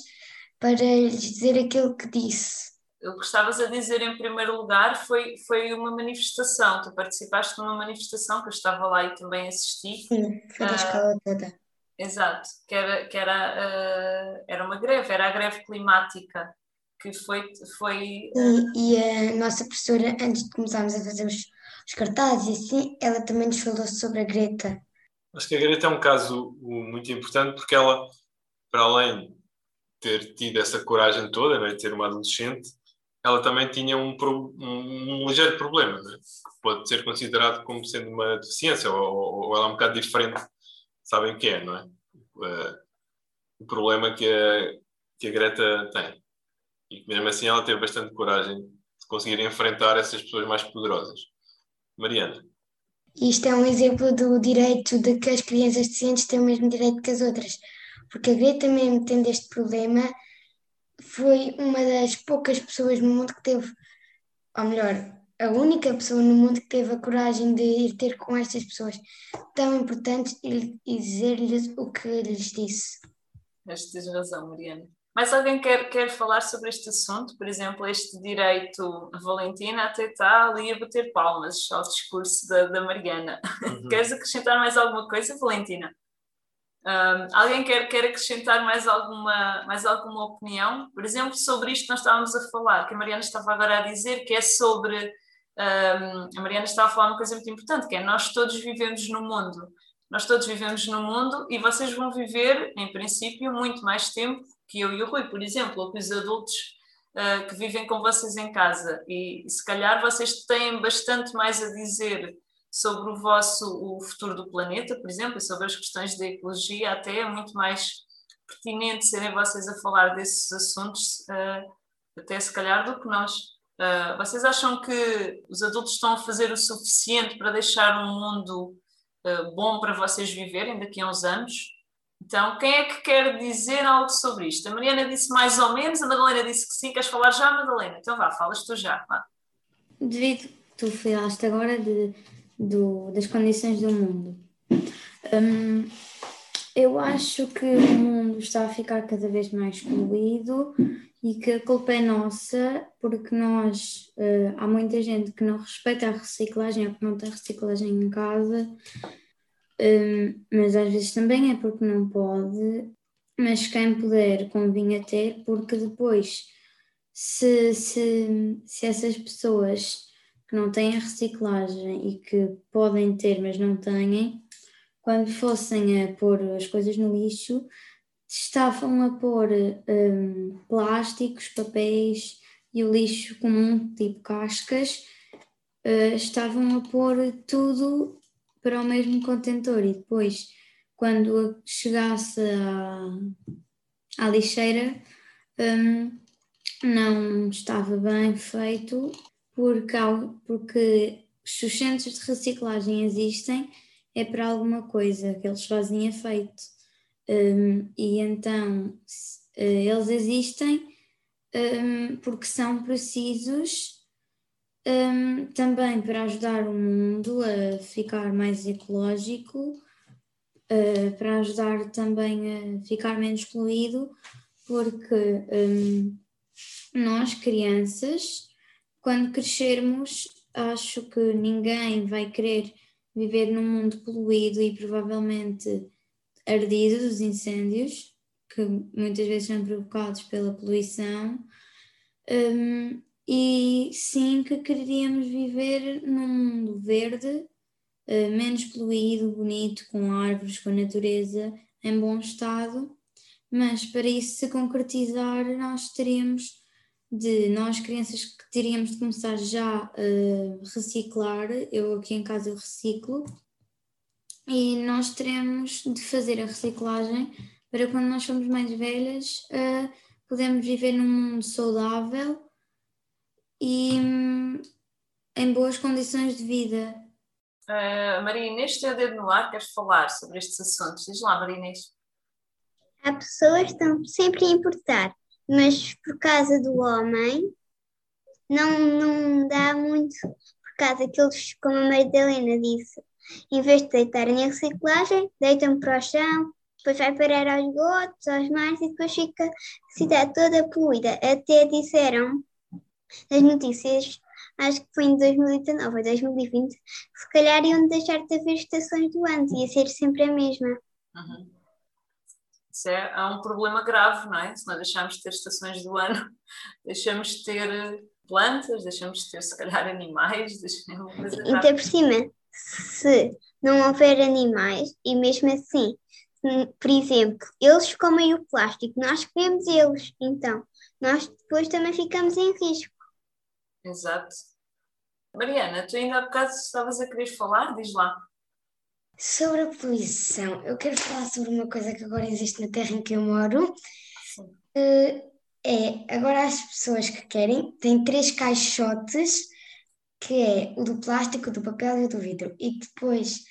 para lhes dizer aquilo que disse o que estavas a dizer em primeiro lugar foi, foi uma manifestação. Tu participaste de uma manifestação que eu estava lá e também assisti. Sim, foi da uh, escola toda. Exato, que era, que era, uh, era uma greve, era a greve climática que foi. foi uh... e, e, a nossa professora, antes de começarmos a fazer os, os cartazes e assim, ela também nos falou sobre a Greta. Acho que a Greta é um caso muito importante porque ela, para além de ter tido essa coragem toda, né, de ter uma adolescente, ela também tinha um, um, um ligeiro problema, né? pode ser considerado como sendo uma deficiência, ou, ou, ela é um bocado diferente, sabem o que é, não é? Uh, o problema que a, que a Greta tem. E mesmo assim ela teve bastante coragem de conseguir enfrentar essas pessoas mais poderosas. Mariana. Isto é um exemplo do direito de que as crianças deficientes têm o mesmo direito que as outras. Porque a Greta, mesmo tendo este problema, foi uma das poucas pessoas no mundo que teve, ou melhor, a única pessoa no mundo que teve a coragem de ir ter com estas pessoas tão importantes e, e dizer-lhes o que lhes disse. Mas tens razão, Mariana. Mais alguém quer, quer falar sobre este assunto? Por exemplo, este direito, a Valentina até está ali a bater palmas ao discurso da, da Mariana. <laughs> Uhum. Queres acrescentar mais alguma coisa, Valentina? Um, alguém quer, quer acrescentar mais alguma, mais alguma opinião? Por exemplo, sobre isto que nós estávamos a falar, que a Mariana estava agora a dizer, que é sobre. Um, a Mariana estava a falar uma coisa muito importante, que é nós todos vivemos no mundo. Nós todos vivemos no mundo e vocês vão viver, em princípio, muito mais tempo que eu e o Rui, por exemplo, ou que os adultos uh, que vivem com vocês em casa. E, e se calhar vocês têm bastante mais a dizer sobre o vosso o futuro do planeta, por exemplo, e sobre as questões da ecologia, até é muito mais pertinente serem vocês a falar desses assuntos, uh, até se calhar, do que nós. Uh, vocês acham que os adultos estão a fazer o suficiente para deixar um mundo uh, bom para vocês viverem daqui a uns anos? Então, quem é que quer dizer algo sobre isto? A Mariana disse mais ou menos, a Madalena disse que sim. Queres falar já, Madalena? Então vá, falas tu já. Vá. Devido, tu falaste agora de do, das condições do mundo. Um, eu acho que o mundo está a ficar cada vez mais poluído e que a culpa é nossa, porque nós, uh, há muita gente que não respeita a reciclagem ou que não tem reciclagem em casa, um, mas às vezes também é porque não pode, mas quem puder convinha ter, porque depois, se, se, se essas pessoas que não têm reciclagem e que podem ter, mas não têm, quando fossem a pôr as coisas no lixo, estavam a pôr um, plásticos, papéis e o lixo comum, tipo cascas, uh, estavam a pôr tudo para o mesmo contentor. E depois, quando chegasse à, à lixeira, um, não estava bem feito porque, porque se os centros de reciclagem existem é para alguma coisa que eles fazem efeito. Um, e então uh, eles existem um, porque são precisos um, também para ajudar o mundo a ficar mais ecológico, uh, para ajudar também a ficar menos poluído, porque hum, nós, crianças, quando crescermos, acho que ninguém vai querer viver num mundo poluído e provavelmente ardido dos incêndios, que muitas vezes são provocados pela poluição. Um, e sim que queríamos viver num mundo verde, uh, menos poluído, bonito, com árvores, com natureza em bom estado, mas para isso se concretizar, nós teríamos de nós crianças que teríamos de começar já a reciclar, eu aqui em casa eu reciclo, e nós teremos de fazer a reciclagem para quando nós somos mais velhas uh, podemos viver num mundo saudável e um, em boas condições de vida. Uh, Maria Inês, teu dedo no ar, queres falar sobre estes assuntos? Diz lá, Maria Inês. Há pessoas que estão sempre a importar mas por causa do homem não, não dá muito, por causa que eles, como a Helena disse, em vez de deitarem a reciclagem, deitam para o chão, depois vai parar aos gotos, aos mares e depois fica a cidade toda poluída. Até disseram nas notícias, acho que foi em 2019 ou 2020, que se calhar iam deixar de haver estações do ano, ia ser sempre a mesma. Uhum. Isso é, é um problema grave, não é? Se nós deixarmos de ter estações do ano, <laughs> deixamos de ter eh, plantas, deixamos de ter, se calhar, animais. <laughs> Deixamos... Então, por cima, se não houver animais, e mesmo assim, por exemplo, eles comem o plástico, nós comemos eles, então nós depois também ficamos em risco. Exato. Mariana, tu ainda há bocado estavas a querer falar, diz lá. Sobre a poluição, eu quero falar sobre uma coisa que agora existe na terra em que eu moro. Uh, é, agora as pessoas que querem têm três caixotes, que é o do plástico, do papel e o do vidro. E depois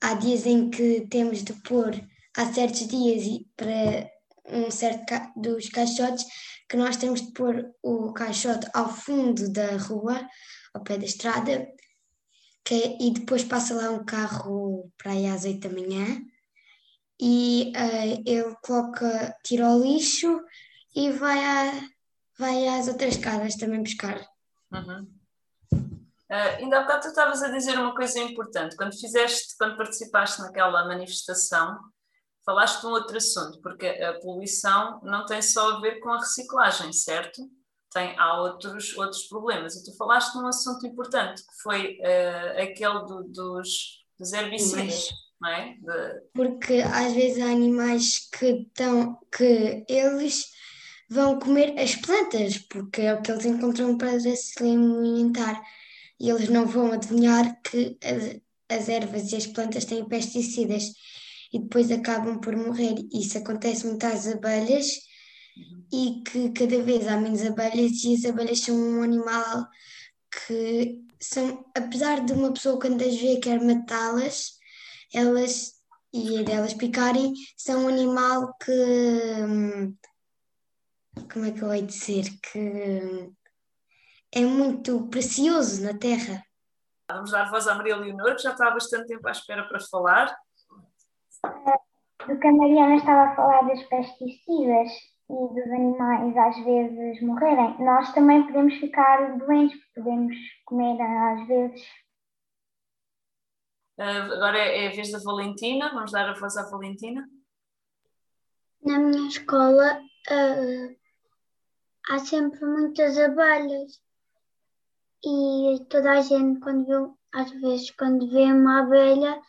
há dias em que temos de pôr, há certos dias para um certo ca dos caixotes, que nós temos de pôr o caixote ao fundo da rua, ao pé da estrada, que, e depois passa lá um carro para aí às 8 da manhã e uh, ele coloca, tira o lixo e vai, a, vai às outras casas também buscar. Uhum. Uh, ainda há bocado tu estavas a dizer uma coisa importante. Quando fizeste, quando participaste naquela manifestação, falaste de um outro assunto, porque a poluição não tem só a ver com a reciclagem, certo? Tem, há outros, outros problemas. E tu falaste num assunto importante, que foi uh, aquele do, dos, dos herbicidas. Não é? De... Porque às vezes há animais que, estão, que eles vão comer as plantas, porque é o que eles encontram para se alimentar. E eles não vão adivinhar que as, as ervas e as plantas têm pesticidas e depois acabam por morrer. Isso acontece muito às abelhas e que cada vez há menos abelhas e as abelhas são um animal que são, apesar de uma pessoa quando as vê quer matá-las, elas e delas picarem, são um animal que hum, como é que eu hei dizer que hum, é muito precioso na terra. Vamos dar voz à Maria Leonor, que já está há bastante tempo à espera para falar. Do que a Mariana estava a falar das pesticidas, e dos animais às vezes morrerem, nós também podemos ficar doentes, podemos comer às vezes. Uh, agora é, é a vez da Valentina, vamos dar a voz à Valentina. Na minha escola uh, há sempre muitas abelhas e toda a gente, quando vê, às vezes, quando vê uma abelha,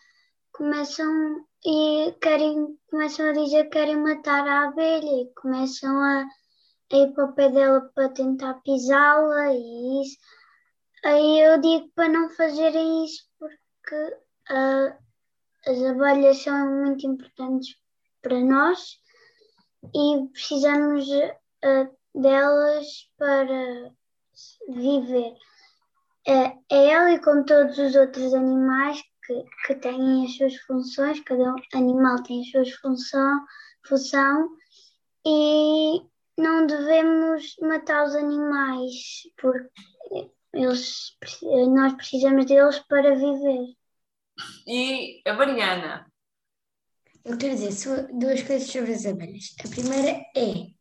começam e querem, começam a dizer que querem matar a abelha e começam a, a ir para o pé dela para tentar pisá-la e isso. Aí eu digo para não fazerem isso porque uh, as abelhas são muito importantes para nós e precisamos uh, delas para viver. Uh, é ela e como todos os outros animais que, que têm as suas funções, cada animal tem as suas função, função e não devemos matar os animais porque eles, nós precisamos deles para viver. E a Mariana? Eu quero dizer duas coisas sobre as abelhas. A primeira é,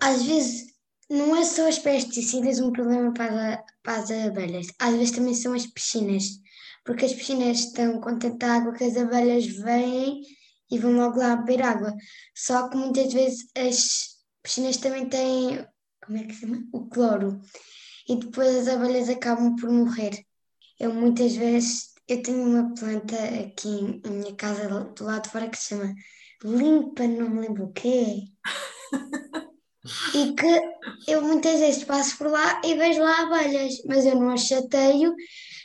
às vezes, não é só as pesticidas um problema para, para as abelhas, às vezes também são as piscinas porque as piscinas estão com tanta água que as abelhas vêm e vão logo lá beber água. Só que muitas vezes as piscinas também têm, como é que se chama? O cloro. E depois as abelhas acabam por morrer. Eu muitas vezes, eu tenho uma planta aqui na minha casa do lado de fora que se chama limpa, não me lembro o quê. <laughs> e que eu muitas vezes passo por lá e vejo lá abelhas, mas eu não as chateio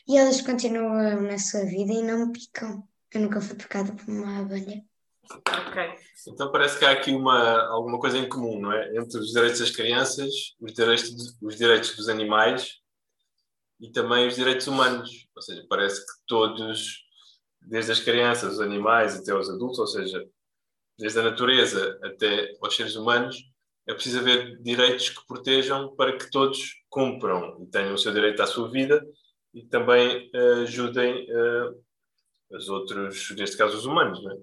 e elas continuam na sua vida e não me picam. Eu nunca fui picada por uma abelha. Ok. Então parece que há aqui uma, alguma coisa em comum, não é? Entre os direitos das crianças, os direitos, os direitos dos animais e também os direitos humanos. Ou seja, parece que todos, desde as crianças, os animais até os adultos, ou seja, desde a natureza até aos seres humanos, é preciso haver direitos que protejam para que todos cumpram e tenham o seu direito à sua vida e também uh, ajudem uh, os outros, neste caso os humanos. Não é?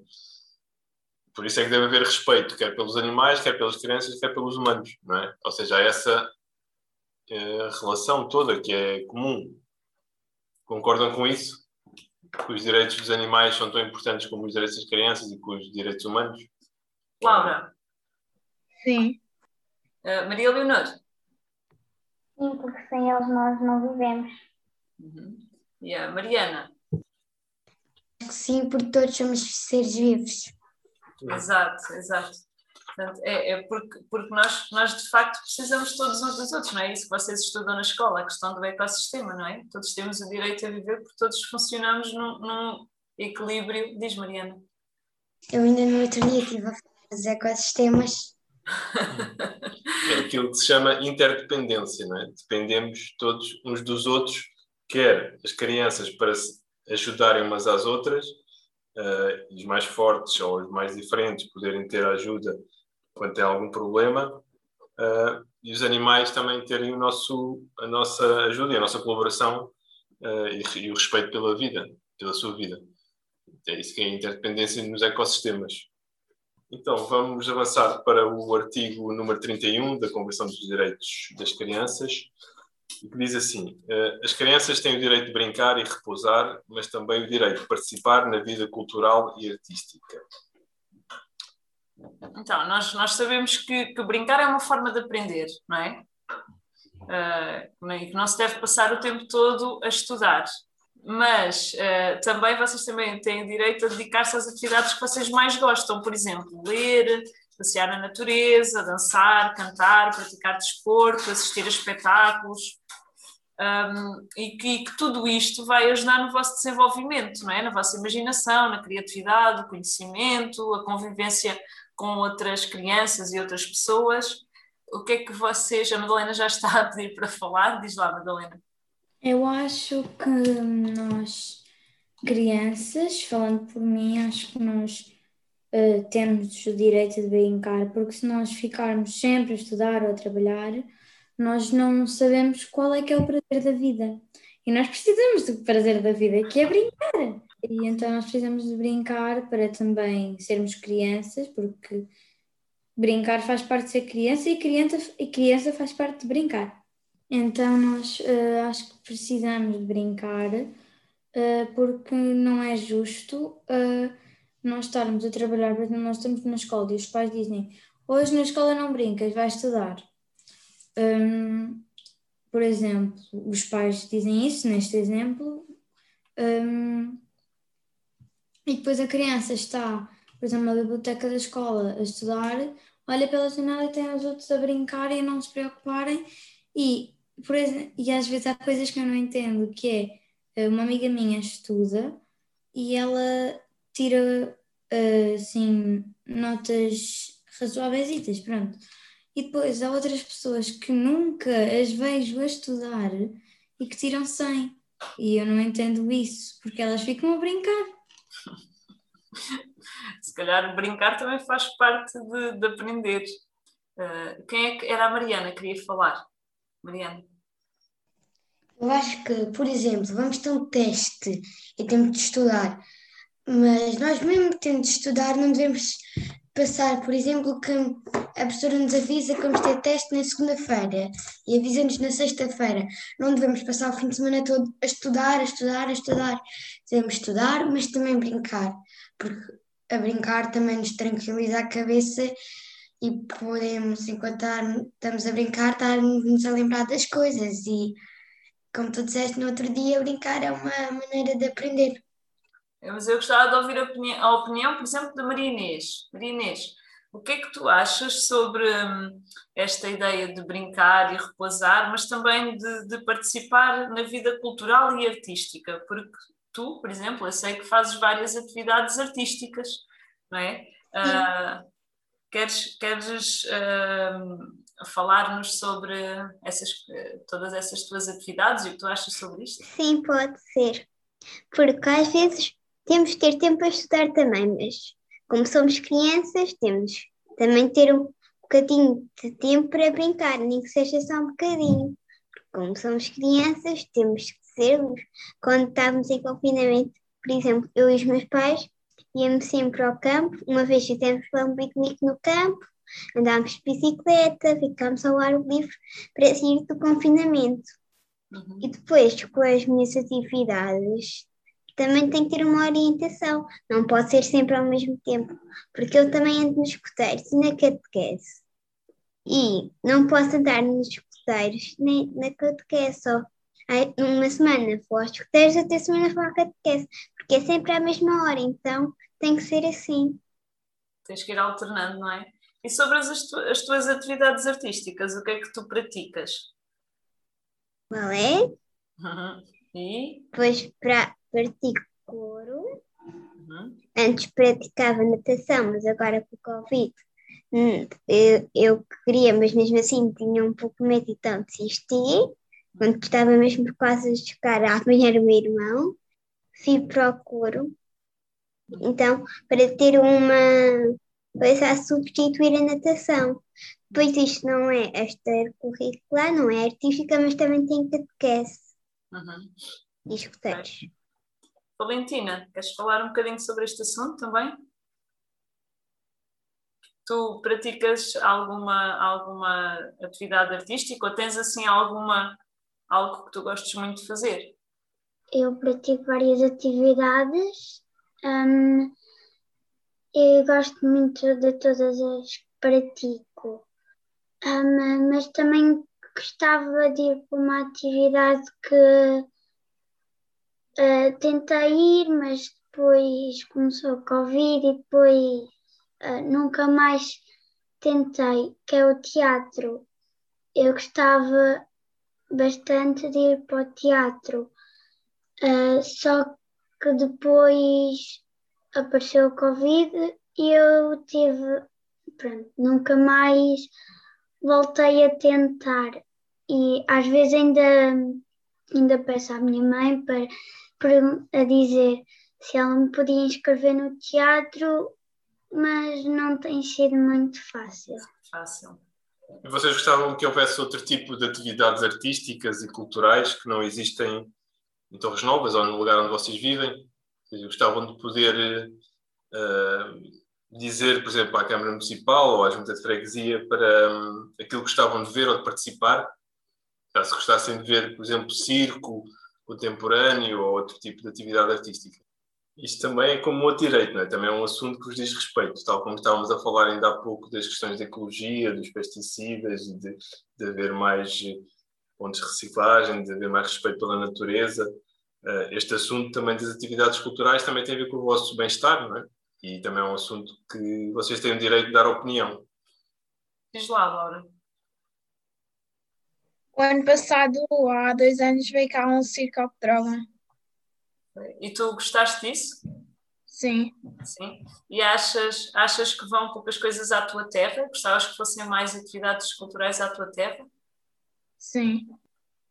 Por isso é que deve haver respeito, quer pelos animais, quer pelas crianças, quer pelos humanos. Não é? Ou seja, há essa uh, relação toda que é comum. Concordam com isso? Que os direitos dos animais são tão importantes como os direitos das crianças e com os direitos humanos? Laura? Sim. Maria Leonor? Sim, porque sem eles nós não vivemos. Uhum. A Mariana? Sim, porque todos somos seres vivos. Exato, exato. Portanto, é, é porque, porque nós, nós de facto precisamos todos uns dos outros, não é isso que vocês estudam na escola, a questão do ecossistema, não é? Todos temos o direito a viver porque todos funcionamos num, num equilíbrio, diz Mariana. Eu ainda no outro dia estive a falar dos ecossistemas. é aquilo que se chama interdependência, não é? Dependemos todos uns dos outros quer as crianças para se ajudarem umas às outras, uh, os mais fortes ou os mais diferentes poderem ter ajuda quando tem algum problema, uh, e os animais também terem o nosso, a nossa ajuda e a nossa colaboração uh, e, e, o respeito pela vida, pela sua vida. É isso que é a interdependência nos ecossistemas. Então, vamos avançar para o artigo número 31 da Convenção dos Direitos das Crianças que diz assim: eh, as crianças têm o direito de brincar e repousar, mas também o direito de participar na vida cultural e artística. Então, nós, nós sabemos que, que brincar é uma forma de aprender, não é? Uh, que não se deve passar o tempo todo a estudar. Mas uh, também vocês também têm direito a dedicar-se às atividades que vocês mais gostam, por exemplo, ler, passear na natureza, dançar, cantar, praticar desporto, assistir a espetáculos. Um, e, que, que, tudo isto vai ajudar no vosso desenvolvimento, não é? na vossa imaginação, na criatividade, o conhecimento, a convivência com outras crianças e outras pessoas. O que é que vocês, a Madalena já está a pedir para falar? Diz lá, Madalena. Eu acho que nós, crianças, falando por mim, acho que nós uh, temos o direito de brincar, porque se nós ficarmos sempre a estudar ou a trabalhar, nós não sabemos qual é que é o prazer da vida. E nós precisamos do prazer da vida, que é brincar. E então nós precisamos de brincar para também sermos crianças, porque brincar faz parte de ser criança e criança, e criança faz parte de brincar. Então nós uh, acho que precisamos de brincar, uh, porque não é justo uh, nós estarmos a trabalhar, por exemplo, nós estamos na escola e os pais dizem hoje na escola não brincas, vais estudar. Um, por exemplo, os pais dizem isso neste exemplo, um, e depois a criança está, por exemplo, na biblioteca da escola a estudar, olha pela janela e tem os outros a brincar e não se preocuparem e, por exemplo, e às vezes há coisas que eu não entendo, que é eh, uma amiga minha estuda e ela tira eh, assim notas razoáveis, pronto. E depois há outras pessoas que nunca as vejo a estudar e que tiram 100. E eu não entendo isso, porque elas ficam a brincar. <laughs> Se calhar brincar também faz parte de, de aprender. Uh, quem é que era a Mariana? Queria falar. Mariana. Eu acho que, por exemplo, vamos ter um teste e temos de estudar, mas nós mesmo tendo de estudar não devemos passar, por exemplo, que a professora nos avisa que vamos ter teste na segunda-feira e avisa-nos na sexta-feira. Não devemos passar o fim de semana todo a estudar, a estudar, a estudar. Devemos estudar, mas também brincar, porque a brincar também nos tranquiliza a cabeça e podemos, enquanto estamos a brincar, estarmos a lembrar das coisas. E, como tu disseste no outro dia, brincar é uma maneira de aprender. Mas eu gostava de ouvir a opinião, a opinião, por exemplo, da Maria Inês. Maria Inês, o que é que tu achas sobre hum, esta ideia de brincar e repousar, mas também de, de, participar na vida cultural e artística? Porque tu, por exemplo, eu sei que fazes várias atividades artísticas, não é? Uh, queres queres uh, falar-nos sobre essas, todas essas tuas atividades e o que tu achas sobre isto? Sim, pode ser. Porque às vezes temos de ter tempo para estudar também, mas como somos crianças, temos também de ter um bocadinho de tempo para brincar, nem que seja só um bocadinho. Como somos crianças, temos que ser. Quando estávamos em confinamento, por exemplo, eu e os meus pais íamos sempre ao campo. Uma vez fizemos um piquenique no campo, andámos de bicicleta, ficámos ao ar livre para sair do confinamento. Uhum. E depois, com as minhas atividades, também tem que ter uma orientação, não pode ser sempre ao mesmo tempo, porque eu também ando nos escuteiros e na catequese. E não posso andar nos escuteiros nem na catequese só. Uma semana vou aos escuteiros, outra semana vou à catequese, porque é sempre à mesma hora, então tem que ser assim. Tens que ir alternando, não é? E sobre as, as tuas atividades artísticas, o que é que tu praticas? Balé. Uhum. <laughs> E? Pois para pratico coro. Uhum. Antes praticava natação, mas agora com o Covid hum, eu, eu queria, mas mesmo assim tinha um pouco de medo, então desisti. Quando estava mesmo quase de chegar a apanhar o meu irmão, fui para o coro. Então, para ter uma coisa a substituir a natação. Pois isto não é extracurricular, não é artística, mas também tem catequese. Uhum. E escuteiros. Valentina, queres falar um bocadinho sobre este assunto também? Tu praticas alguma, alguma atividade artística ou tens assim alguma, algo que tu gostes muito de fazer? Eu pratico várias atividades. Um, eu gosto muito de todas as que pratico, um, mas também gostava de ir para uma atividade que Uh, tentei ir, mas depois começou a Covid e depois uh, nunca mais tentei, que é o teatro. Eu gostava bastante de ir para o teatro, uh, só que depois apareceu o Covid e eu tive, pronto, nunca mais voltei a tentar. E às vezes ainda, ainda peço à minha mãe para a dizer se ela me podia inscrever no teatro, mas não tem sido muito fácil. Fácil. E vocês gostavam que houvesse outro tipo de atividades artísticas e culturais que não existem em Torres Novas ou no lugar onde vocês vivem? Vocês gostavam de poder uh, dizer, por exemplo, à Câmara Municipal ou à Junta de Freguesia para um, aquilo que gostavam de ver ou de participar? Já se gostassem de ver, por exemplo, circo, contemporâneo ou outro tipo de atividade artística. Isto também é como outro direito, não é? também é um assunto que vos diz respeito, tal como estávamos a falar ainda há pouco das questões de ecologia, dos pesticidas, de, de haver mais pontos de reciclagem, de haver mais respeito pela natureza. uh, este assunto também das atividades culturais também tem a ver com o vosso bem-estar, não é? E também é um assunto que vocês têm o direito de dar opinião. Diz lá, Laura. O ano passado, há dois anos, veio cá um circo de droga. E tu gostaste disso? Sim. Sim. E achas, achas que vão poucas coisas à tua terra? Gostavas que fossem mais atividades culturais à tua terra? Sim.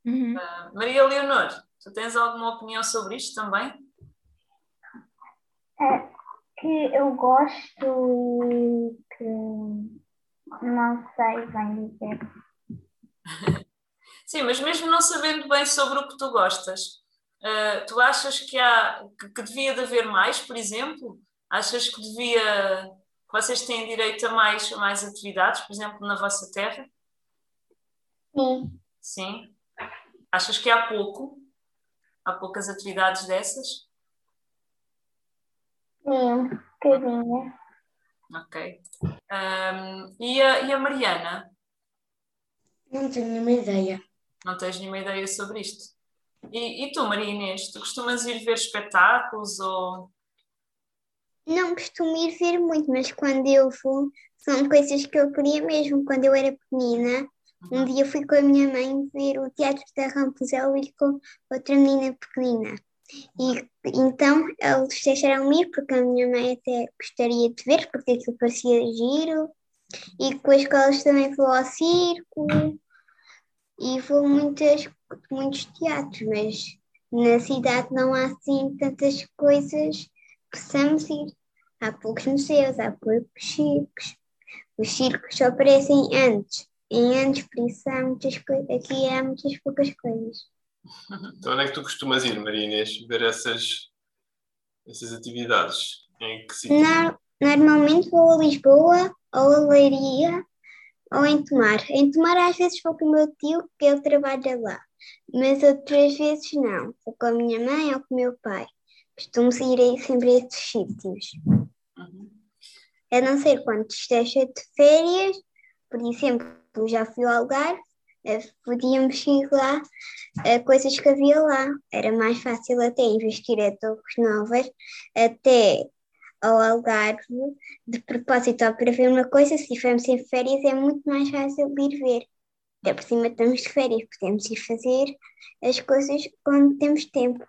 Uhum. Uh, Maria Leonor, tu tens alguma opinião sobre isto também? É que eu gosto e que não sei bem dizer. <laughs> Sim, mas mesmo não sabendo bem sobre o que tu gostas, uh, tu achas que há que, que, devia de haver mais, por exemplo? Achas que devia que vocês têm direito a mais, a mais atividades, por exemplo, na vossa terra? Sim. Sim. Achas que há pouco? Há poucas atividades dessas? Sim, bocadinho. Ok. Um, e, a, e a Mariana? Não tenho nenhuma ideia. Não tens nenhuma ideia sobre isto? E, e tu, Maria Inês, tu costumas ir ver espetáculos ou. Não costumo ir ver muito, mas quando eu vou, são coisas que eu queria mesmo. Quando eu era pequenina, um uhum. dia fui com a minha mãe ver o Teatro da Rampusel e com outra menina pequenina. E então eles deixaram ir porque a minha mãe até gostaria de ver, porque aquilo parecia giro. E com as escolas também vou ao circo e vou muitas, muitos teatros, mas na cidade não há assim tantas coisas que possamos ir. Há poucos museus, há poucos circos. Os circos só aparecem antes, em anos, por isso há muitas coisas. Aqui há muitas poucas coisas. <laughs> Então onde é que tu costumas ir, Maria Inês, ver essas, essas atividades? Em que sítio? Normalmente vou a Lisboa ou a Leiria ou em Tomar. Em Tomar às vezes vou com o meu tio, que ele trabalha lá, mas outras vezes não. Vou com a minha mãe ou com o meu pai. Costumo ir sempre a esses sítios. Uhum. A não ser quando esteja de férias, por exemplo, já fui ao Algarve, eh, podíamos ir lá a coisas que havia lá. Era mais fácil até investir a Torres Novas, até ao Algarve de propósito ou para ver uma coisa, se estivermos em férias é muito mais fácil ir ver. Até por cima estamos de férias, podemos ir fazer as coisas quando temos tempo.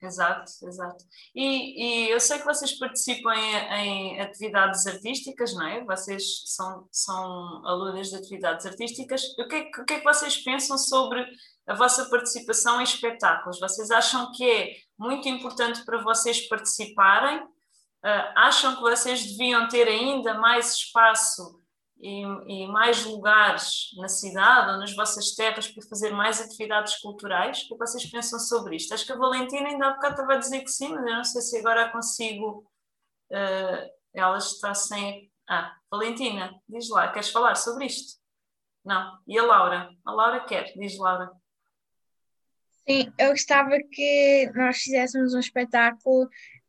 Exato, exato. E, e eu sei que vocês participam em, em, atividades artísticas, não é? Vocês são, são alunos de atividades artísticas. O que, é, o que é que vocês pensam sobre a vossa participação em espetáculos? Vocês acham que é muito importante para vocês participarem acham que vocês deviam ter ainda mais espaço e, e, mais lugares na cidade ou nas vossas terras para fazer mais atividades culturais? O que vocês pensam sobre isto? Acho que a Valentina ainda há bocado estava a dizer que sim, mas eu não sei se agora consigo. Uh, ela está sem. Ah, Valentina, diz lá, queres falar sobre isto? Não. E a Laura? A Laura quer, diz Laura. Sim, eu gostava que nós fizéssemos um espetáculo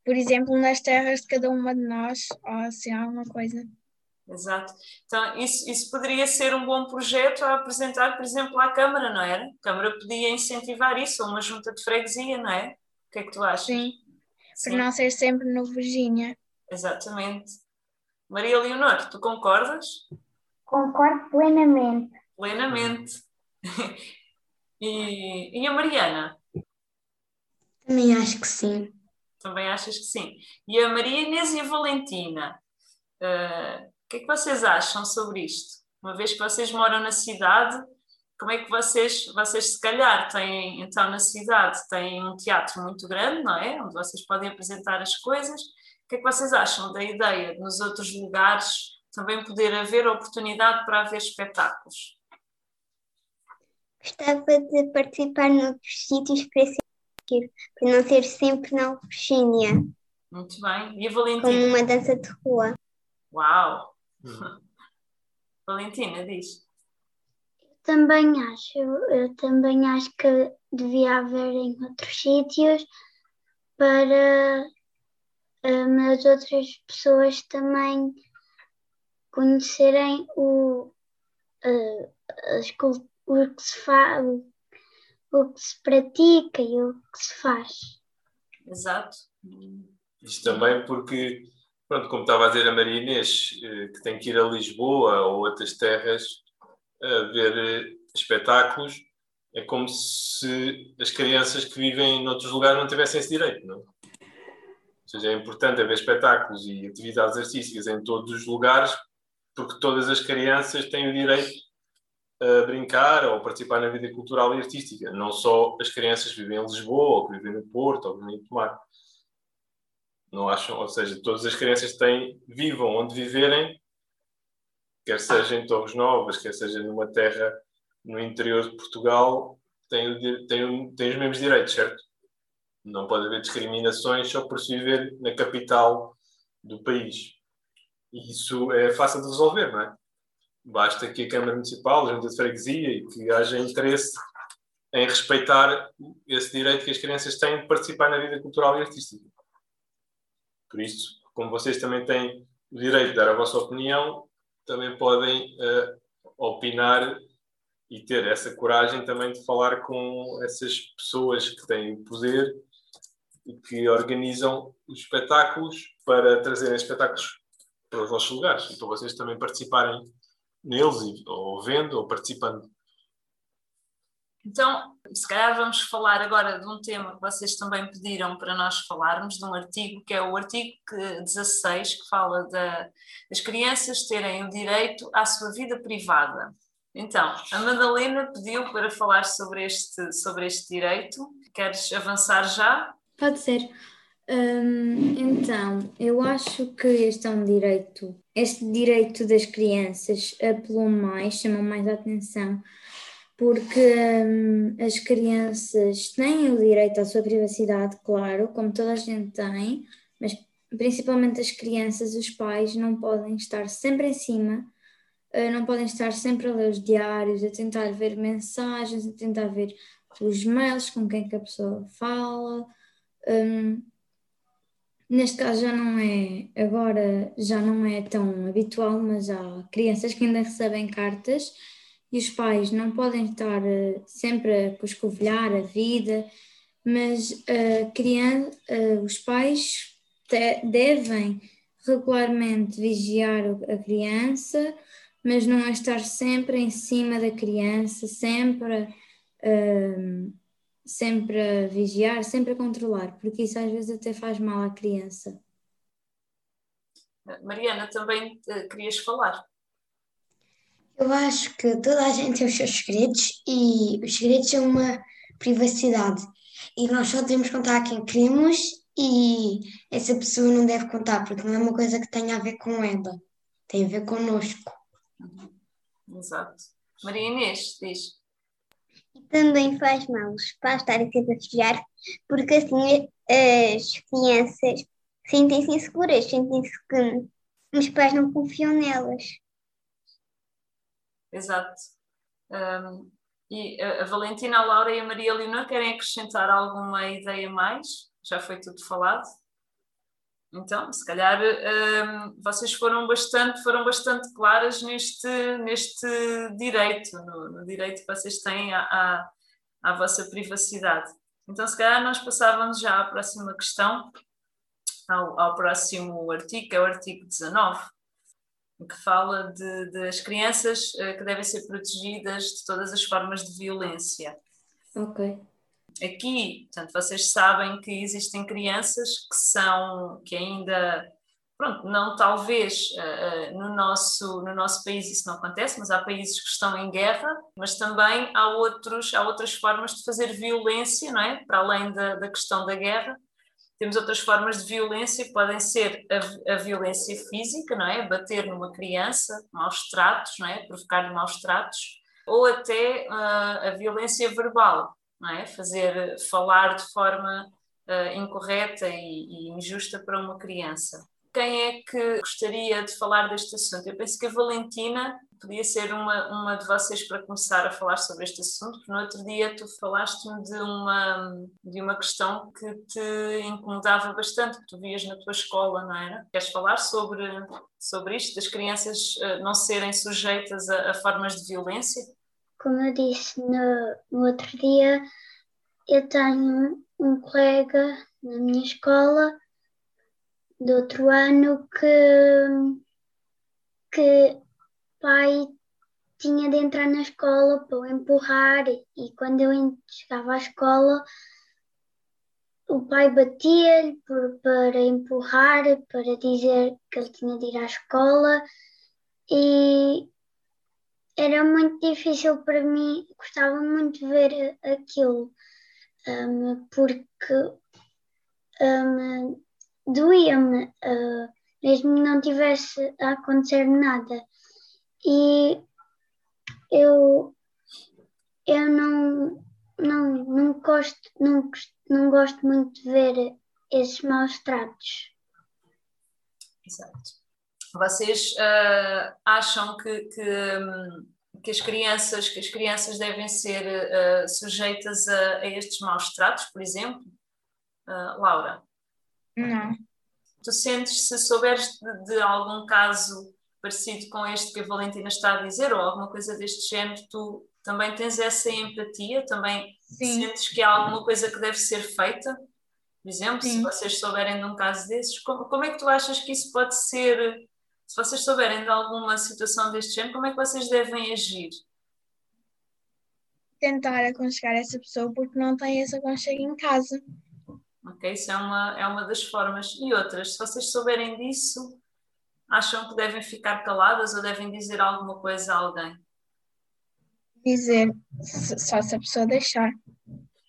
por exemplo, nas terras de cada uma de nós, ou assim, alguma coisa. Exato. Então, isso, isso poderia ser um bom projeto a apresentar, por exemplo, à Câmara, não era? A Câmara podia incentivar isso, ou uma junta de freguesia, não é? O que é que tu achas? Sim, Sim. para não ser sempre no Virgínia. Exatamente. Maria Leonor, tu concordas? Concordo plenamente. Plenamente. <laughs> e, e a Mariana? Também acho que sim. Também achas que sim? E a Maria Inês e a Valentina, uh, o que é que vocês acham sobre isto? Uma vez que vocês moram na cidade, como é que vocês, vocês se calhar têm, então na cidade, têm um teatro muito grande, não é? Onde vocês podem apresentar as coisas. O que é que vocês acham da ideia de nos outros lugares também poder haver oportunidade para haver espetáculos? Gostava de participar noutros sítios para ser para não ser sempre na Virgínia. Muito bem. E a Valentina? Como uma dança de rua. Uau! <laughs> Valentina, diz. Também acho, eu também acho que devia haver em outros sítios para um, as outras pessoas também conhecerem o, uh, as, o que se faz, o que se pratica e o que se faz. Exato. Isto também porque, pronto, como estava a dizer a Maria Inês, eh, que tem que ir a Lisboa ou outras terras a ver eh, espetáculos, é como se as crianças que vivem noutros lugares não tivessem esse direito, não? Ou seja, é importante haver espetáculos e atividades artísticas em todos os lugares, porque todas as crianças têm o direito a brincar ou participar na vida cultural e artística, não só as crianças que vivem em Lisboa, ou que vivem no Porto, ou que vivem em Tomar. Não acham? Ou seja, todas as crianças têm, vivam onde viverem, quer seja em Torres Novas, quer seja numa terra no interior de Portugal, têm, têm, têm os mesmos direitos, certo? Não pode haver discriminações só por se viver na capital do país. E isso é fácil de resolver, não é? Basta que a Câmara Municipal, a Junta de Freguesia e que haja interesse em respeitar esse direito que as crianças têm de participar na vida cultural e artística. Por isso, como vocês também têm o direito de dar a vossa opinião, também podem uh, opinar e ter essa coragem também de falar com essas pessoas que têm o poder e que organizam os espetáculos para trazerem espetáculos para os vossos lugares e para vocês também participarem neles, ou vendo ou participando. Então, se calhar vamos falar agora de um tema que vocês também pediram para nós falarmos, de um artigo, que é o artigo 16, que fala da, das crianças terem o direito à sua vida privada. Então, a Madalena pediu para falar sobre este, sobre este direito. Queres avançar já? Pode ser. Hum, então, eu acho que este é um direito, este direito das crianças apelou mais, chamou mais a atenção, porque hum, as crianças têm o direito à sua privacidade, claro, como toda a gente tem, mas principalmente as crianças, os pais não podem estar sempre em cima, uh, não podem estar sempre a ler os diários, a tentar ver mensagens, a tentar ver os mails com quem que a pessoa fala. Um, Neste caso já não é, agora já não é tão habitual, mas há crianças que ainda recebem cartas e os pais não podem estar uh, sempre a coscovilhar a vida, mas uh, criança, uh, os pais devem regularmente vigiar a criança, mas não é estar sempre em cima da criança, sempre sempre a vigiar, sempre a controlar, porque isso às vezes até faz mal à criança. Mariana, também uh, querias falar? Eu acho que toda a gente tem os seus segredos e os segredos são uma privacidade e nós só devemos contar a quem queremos e essa pessoa não deve contar porque não é uma coisa que tenha a ver com ela, tem a ver connosco. Exato. Maria Inês, diz também faz mal sempre a vigiar, porque assim as crianças sentem-se inseguras, sentem-se que os pais não confiam nelas. Exato. Um, e a, Valentina, a Laura e a Maria Leonor querem acrescentar alguma ideia mais? Já foi tudo falado? Então, se calhar um, vocês foram bastante, foram bastante claras neste, neste direito, no, no direito que vocês têm à, à, à, vossa privacidade. Então, se calhar nós passávamos já à próxima questão, ao, ao próximo artigo, que é o artigo 19, que fala de, das crianças uh, que devem ser protegidas de todas as formas de violência. Ok aqui, portanto, vocês sabem que existem crianças que são, que ainda, pronto, não talvez uh, uh, no, nosso, no nosso país isso não acontece, mas há países que estão em guerra, mas também há, outros, há outras formas de fazer violência, não é? Para além da, da questão da guerra, temos outras formas de violência podem ser a, a, violência física, não é? Bater numa criança, maus tratos, não é? Provocar maus tratos, ou até uh, a violência verbal, não é? Fazer, falar de forma uh, incorreta e, e, injusta para uma criança. Quem é que gostaria de falar deste assunto? Eu penso que a Valentina podia ser uma, uma de vocês para começar a falar sobre este assunto, porque no outro dia tu falaste-me de uma, de uma questão que te incomodava bastante, que tu vias na tua escola, não era? Queres falar sobre, sobre isto, das crianças uh, não serem sujeitas a, a formas de violência? Como eu disse no, no outro dia, eu tenho um colega na minha escola do outro ano que, que pai tinha de entrar na escola para o empurrar e quando eu chegava à escola o pai batia-lhe para empurrar, para dizer que ele tinha de ir à escola e era muito difícil para mim, gostava muito de ver aquilo, um, porque um, doía-me, uh, mesmo não tivesse a acontecer nada. E eu, eu não, não, não, gosto, não, não gosto muito de ver esses maus tratos. Exato. Vocês uh, acham que, que, que, as crianças, que as crianças devem ser uh, sujeitas a, a, estes maus tratos, por exemplo? Uh, Laura? Não. Tu sentes, se souberes de, de, algum caso parecido com este que a Valentina está a dizer, ou alguma coisa deste género, tu também tens essa empatia? Também Sim. sentes que há alguma coisa que deve ser feita? Por exemplo, Sim. se vocês souberem de um caso desses, como, como é que tu achas que isso pode ser se vocês souberem de alguma situação deste género, como é que vocês devem agir? Tentar aconchegar essa pessoa porque não tem esse aconchego em casa. Ok, isso é uma, é uma das formas. E outras, se vocês souberem disso, acham que devem ficar caladas ou devem dizer alguma coisa a alguém? Dizer, só se a pessoa deixar.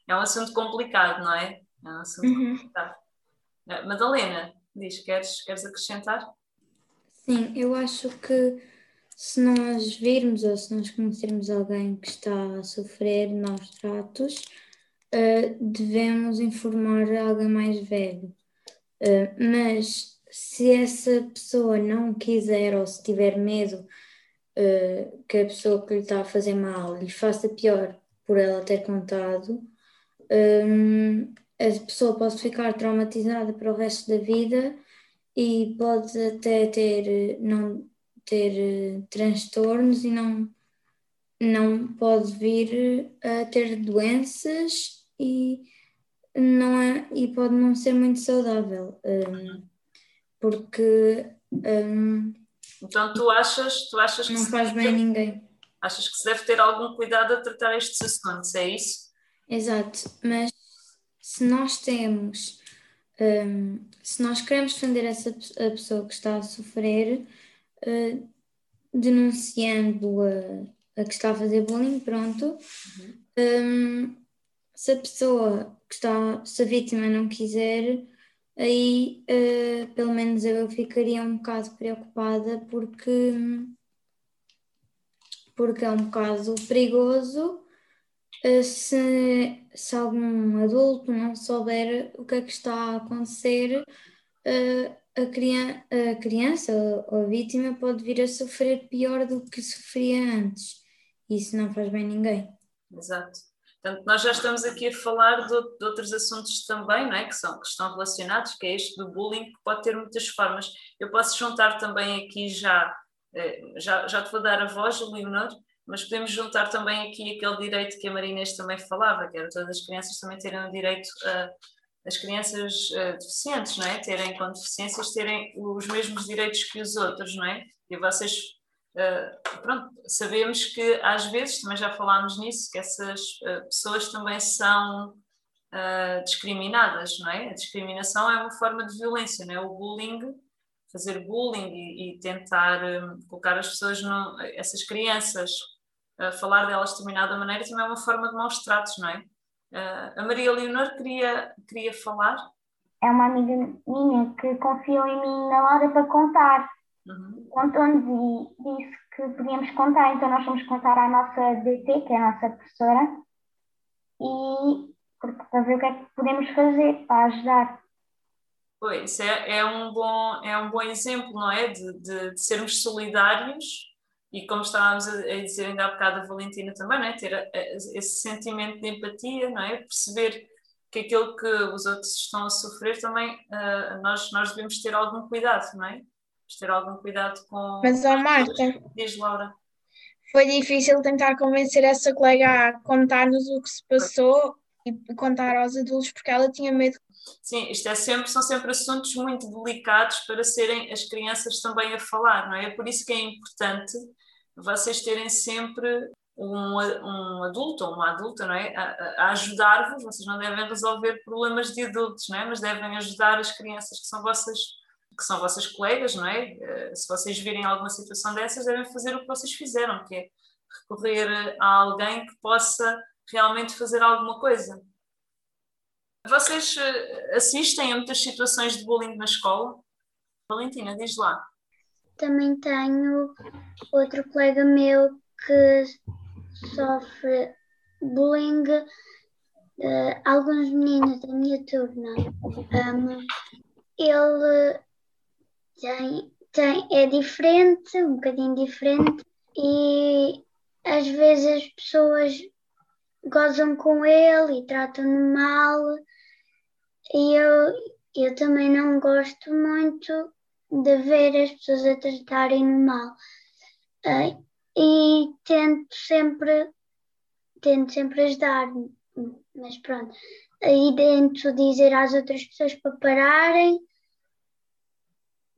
É um assunto complicado, não é? É um assunto uhum. complicado. Eh, Madalena, diz, queres, queres acrescentar? Sim, eu acho que se nós virmos ou se nós conhecermos alguém que está a sofrer maus tratos, uh, devemos informar alguém mais velho. Uh, mas se essa pessoa não quiser ou se tiver medo uh, que a pessoa que lhe está a fazer mal lhe faça pior por ela ter contado, um, a pessoa pode ficar traumatizada para o resto da vida e pode até ter, não ter uh, transtornos e não, não pode vir a ter doenças e, não é, e pode não ser muito saudável. Um, porque. Um, então tu achas, tu achas que. Não faz bem a ninguém. Achas que se deve ter algum cuidado a tratar estes assuntos, é isso? Exato, mas se nós temos um, se nós queremos defender essa a pessoa que está a sofrer, uh, denunciando a, que está a fazer bullying, pronto. Uhum. Um, se a pessoa que está, se a vítima não quiser, aí uh, pelo menos eu ficaria um bocado preocupada porque, porque é um bocado perigoso se, se algum adulto não souber o que é que está a acontecer, eh, a, criança, a criança ou a vítima pode vir a sofrer pior do que sofria antes. Isso não faz bem a ninguém. Exato. Portanto, nós já estamos aqui a falar de, de, outros assuntos também, não é? que, são, que estão relacionados, que é este do bullying, que pode ter muitas formas. Eu posso juntar também aqui já, eh, já, já te vou dar a voz, Leonor, mas podemos juntar também aqui aquele direito que a Marinês também falava, que era todas as crianças também terem o direito a as crianças uh, deficientes, não é? Terem com deficiências, terem os mesmos direitos que os outros, não é? E vocês, uh, pronto, sabemos que às vezes, também já falámos nisso, que essas uh, pessoas também são discriminadas, não é? A discriminação é uma forma de violência, não é? O bullying, fazer bullying e, e tentar colocar as pessoas, no, essas crianças uh, falar delas de determinada maneira também é uma forma de maus tratos, não é? Uh, a Maria Leonor queria, queria falar? É uma amiga minha que confiou em mim na Laura para contar. Uhum. Contou-nos e disse que podíamos contar, então nós fomos contar à nossa DT, que é a nossa professora, e para ver o que é que podemos fazer para ajudar. Pois, é, é, um, bom, é um bom exemplo, não é? De, de, de sermos solidários e como estávamos a, dizer ainda há bocado a Valentina também, não é? ter a, a, esse sentimento de empatia, não é? perceber que aquilo que os outros estão a sofrer também uh, nós, nós devemos ter algum cuidado, não é? ter algum cuidado com. Mas, ó, Marta. Diz, Laura. foi difícil tentar convencer essa colega a contar-nos o que se passou e contar aos adultos porque ela tinha medo. Sim, isto é sempre, são sempre assuntos muito delicados para serem as crianças também a falar, não é? É por isso que é importante vocês terem sempre um, um adulto ou uma adulta não é? a, a ajudar-vos. Vocês não devem resolver problemas de adultos, não é? mas devem ajudar as crianças que são vossas que são vossas colegas, não é? Eh, se vocês virem alguma situação dessas, devem fazer o que vocês fizeram, que é recorrer a alguém que possa realmente fazer alguma coisa. Vocês eh, assistem a muitas situações de bullying na escola? Valentina, diz lá. Também tenho outro colega meu que sofre bullying. Uh, alguns meninos da minha turma. Um, ele tem, tem, é diferente, um bocadinho diferente, e às vezes as pessoas gozam com ele e tratam-no mal, e eu, eu também não gosto muito de ver as pessoas a tratarem-no mal. Uh, e tento sempre, tento sempre ajudar, mas pronto. Aí tento dizer às outras pessoas para pararem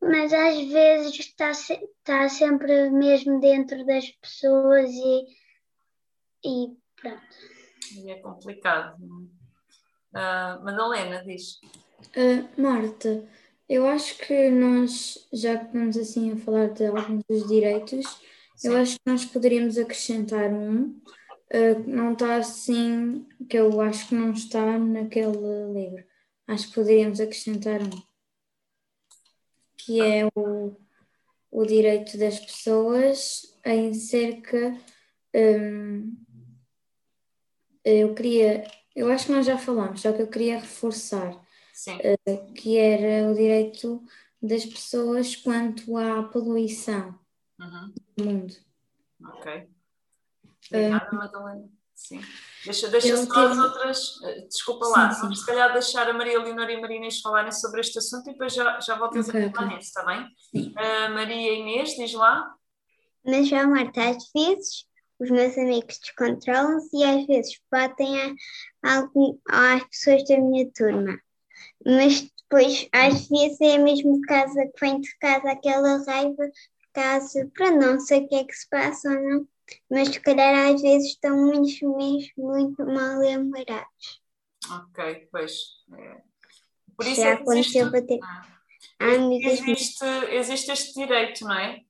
mas às vezes está, está sempre mesmo dentro das pessoas e, e pronto. E é complicado. Uh, Madalena, diz. Uh, Marta, eu acho que nós, já que estamos assim a falar de alguns dos direitos, Sim. eu acho que nós poderíamos acrescentar um, uh, não está assim, que eu acho que não está naquele livro. Acho que poderíamos acrescentar um que é o, o direito das pessoas em cerca. Um, eu queria, eu acho que nós já falamos, só que eu queria reforçar uh, que era o direito das pessoas quanto à poluição uhum. do mundo. Ok. Obrigada, hum. Madalena. Sim. Deixa, deixa só as outras. Eh, desculpa lá, sim, vamos se calhar deixar a Maria Leonor e a Maria Inês falarem sobre este assunto e depois já, já voltamos okay, a falar okay. nisso, está bem? Sim. Uh, Maria Inês, diz lá. Mas já, Marta, às vezes os meus amigos descontrolam-se e às vezes batem a, algum, às pessoas da minha turma. Mas depois, às vezes, é mesmo casa que vem de casa aquela raiva, caso para não sei o que é que se passa ou não mas se calhar às vezes estão muito, mesmo muito mal lembrados. Ok, pois. É. Por isso Já é aconteceu existe, bater. Ah, existe, existe este direito, não é?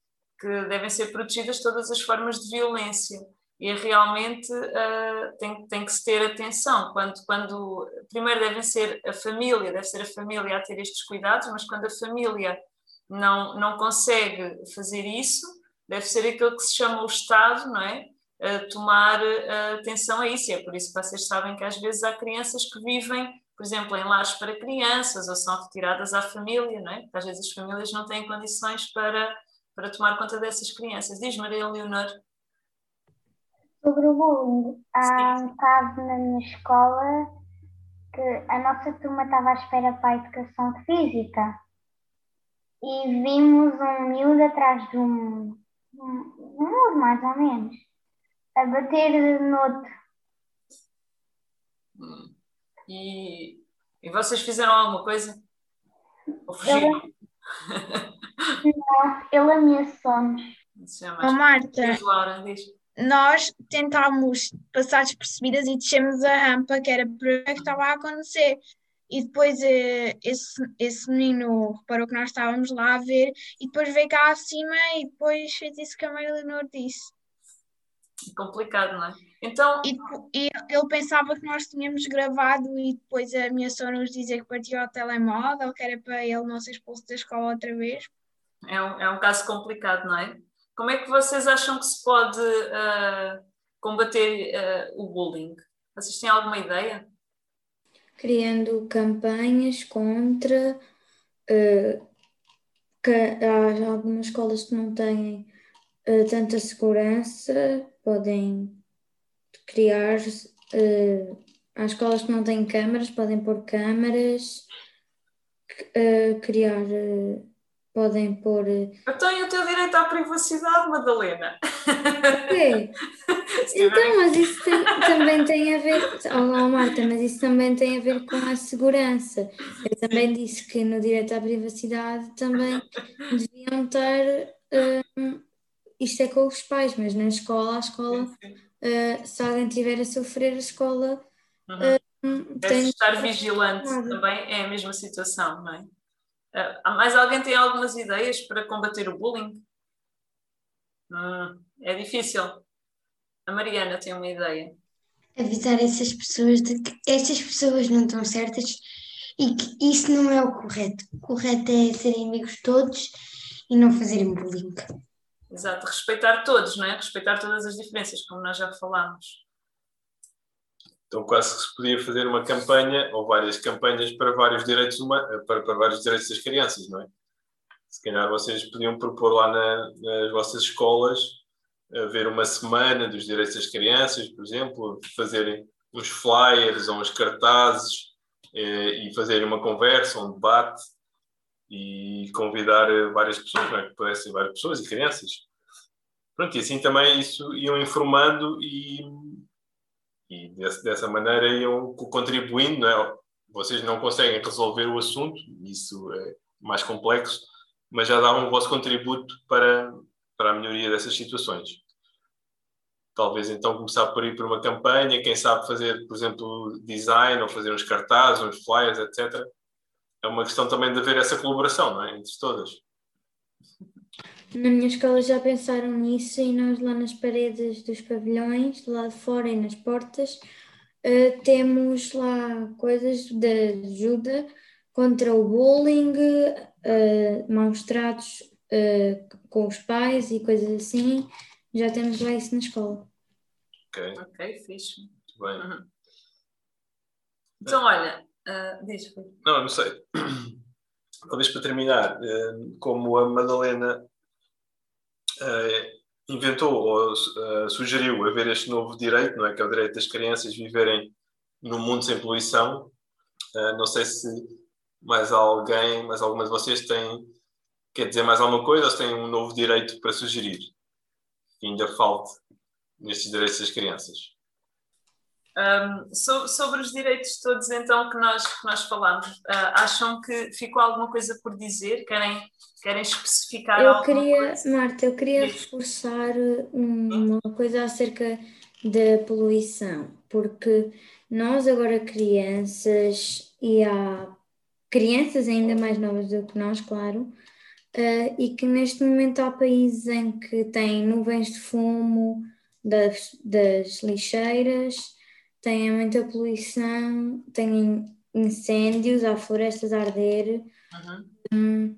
Que devem ser protegidas todas as formas de violência e realmente uh, tem, tem que se ter atenção quando, quando primeiro devem ser a família, deve ser a família a ter estes cuidados, mas quando a família não, não consegue fazer isso, deve ser aquilo que se chama o Estado, não é? A tomar atenção a isso. E é por isso que vocês sabem que às vezes há crianças que vivem, por exemplo, em lares para crianças ou são retiradas à família, não é? Porque às vezes as famílias não têm condições para, para tomar conta dessas crianças. Diz Maria Leonor. Sobre o bullying, há um caso na minha escola que a nossa turma estava à espera para a educação física e vimos um miúdo atrás de um um muro, mais ou menos, a bater no outro. Hum. E, e vocês fizeram alguma coisa? Ou fugiram? Ele, <laughs> não, ele ameaçou-nos. Oh, Marta, diz, Laura, diz. Nós tentámos passar despercebidas e descemos a rampa, que era para ver o que estava a acontecer. E depois uh, esse, esse menino reparou que nós estávamos lá a ver e depois veio cá acima e depois fez isso que a Maria Leonor disse. Complicado, não é? Então... E, e, ele pensava que nós tínhamos gravado e depois ameaçou-nos dizer que partiu o telemóvel, que era para ele não ser expulso da escola outra vez. É um, é um caso complicado, não é? Como é que vocês acham que se pode uh, combater uh, o bullying? Vocês têm alguma ideia? criando campanhas contra uh, há algumas escolas que não têm tanta segurança, podem criar, há escolas que não têm câmaras, podem pôr câmaras, criar podem pôr. Então, e o teu direito à privacidade, Madalena? Ok. <laughs> então, mas isso tem, também tem a ver. Olá, Marta, mas isso também tem a ver com a segurança. Eu também disse que no direito à privacidade também deviam ter. Um, isto é com os pais, mas na escola, a escola, uh, se alguém tiver a sofrer, a escola. Uhum. tem estar vigilante também é a mesma situação, não é? Uh, mais alguém tem algumas ideias para combater o bullying? Hum, é difícil. A Mariana tem uma ideia. Avisar essas pessoas de que essas pessoas não estão certas e que isso não é o correto. O correto é serem amigos todos e não fazerem bullying. Exato, respeitar todos, não é? Respeitar todas as diferenças, como nós já falámos. Então quase que se podia fazer uma campanha ou várias campanhas para vários direitos humanos, para, para vários direitos das crianças, não é? Se calhar vocês podiam propor lá na, nas vossas escolas haver uma semana dos direitos das crianças, por exemplo, fazerem uns flyers ou uns cartazes eh, e fazerem uma conversa, um debate e convidar várias pessoas, não é? que pudessem várias pessoas e crianças. Pronto, e assim também isso iam informando e e desse, dessa maneira iam contribuindo, não é? Vocês não conseguem resolver o assunto, isso é mais complexo, mas já davam o vosso contributo para, para a melhoria dessas situações. Talvez então começar por ir por uma campanha, quem sabe fazer, por exemplo, design ou fazer uns cartazes, uns flyers, etc. É uma questão também de haver essa colaboração não é? entre todas. Na minha escola já pensaram nisso e nós lá nas paredes dos pavilhões, lá de fora e nas portas, uh, temos lá coisas de ajuda contra o bullying, uh, maus tratos uh, com os pais e coisas assim. Já temos lá isso na escola. Ok. Ok, fixe. Muito bem. Uhum. Então, olha, uh, diz. Não, não sei. Talvez para terminar, como a Madalena uh, inventou ou uh, sugeriu haver este novo direito, não é? Que é o direito das crianças viverem num mundo sem poluição. Não sei se mais alguém, mais alguma de vocês tem, quer dizer mais alguma coisa ou se tem um novo direito para sugerir ainda falte nestes direitos das crianças. Um, so, sobre os direitos todos então que nós, que nós falamos, uh, acham que ficou alguma coisa por dizer? Querem, querem especificar eu alguma queria, coisa? Marta, eu queria reforçar uma coisa acerca da poluição, porque nós agora crianças, e há crianças ainda mais novas do que nós, claro, uh, e que neste momento há países em que têm nuvens de fumo das, das lixeiras, têm muita poluição, têm incêndios, há florestas a arder. Uhum. Um,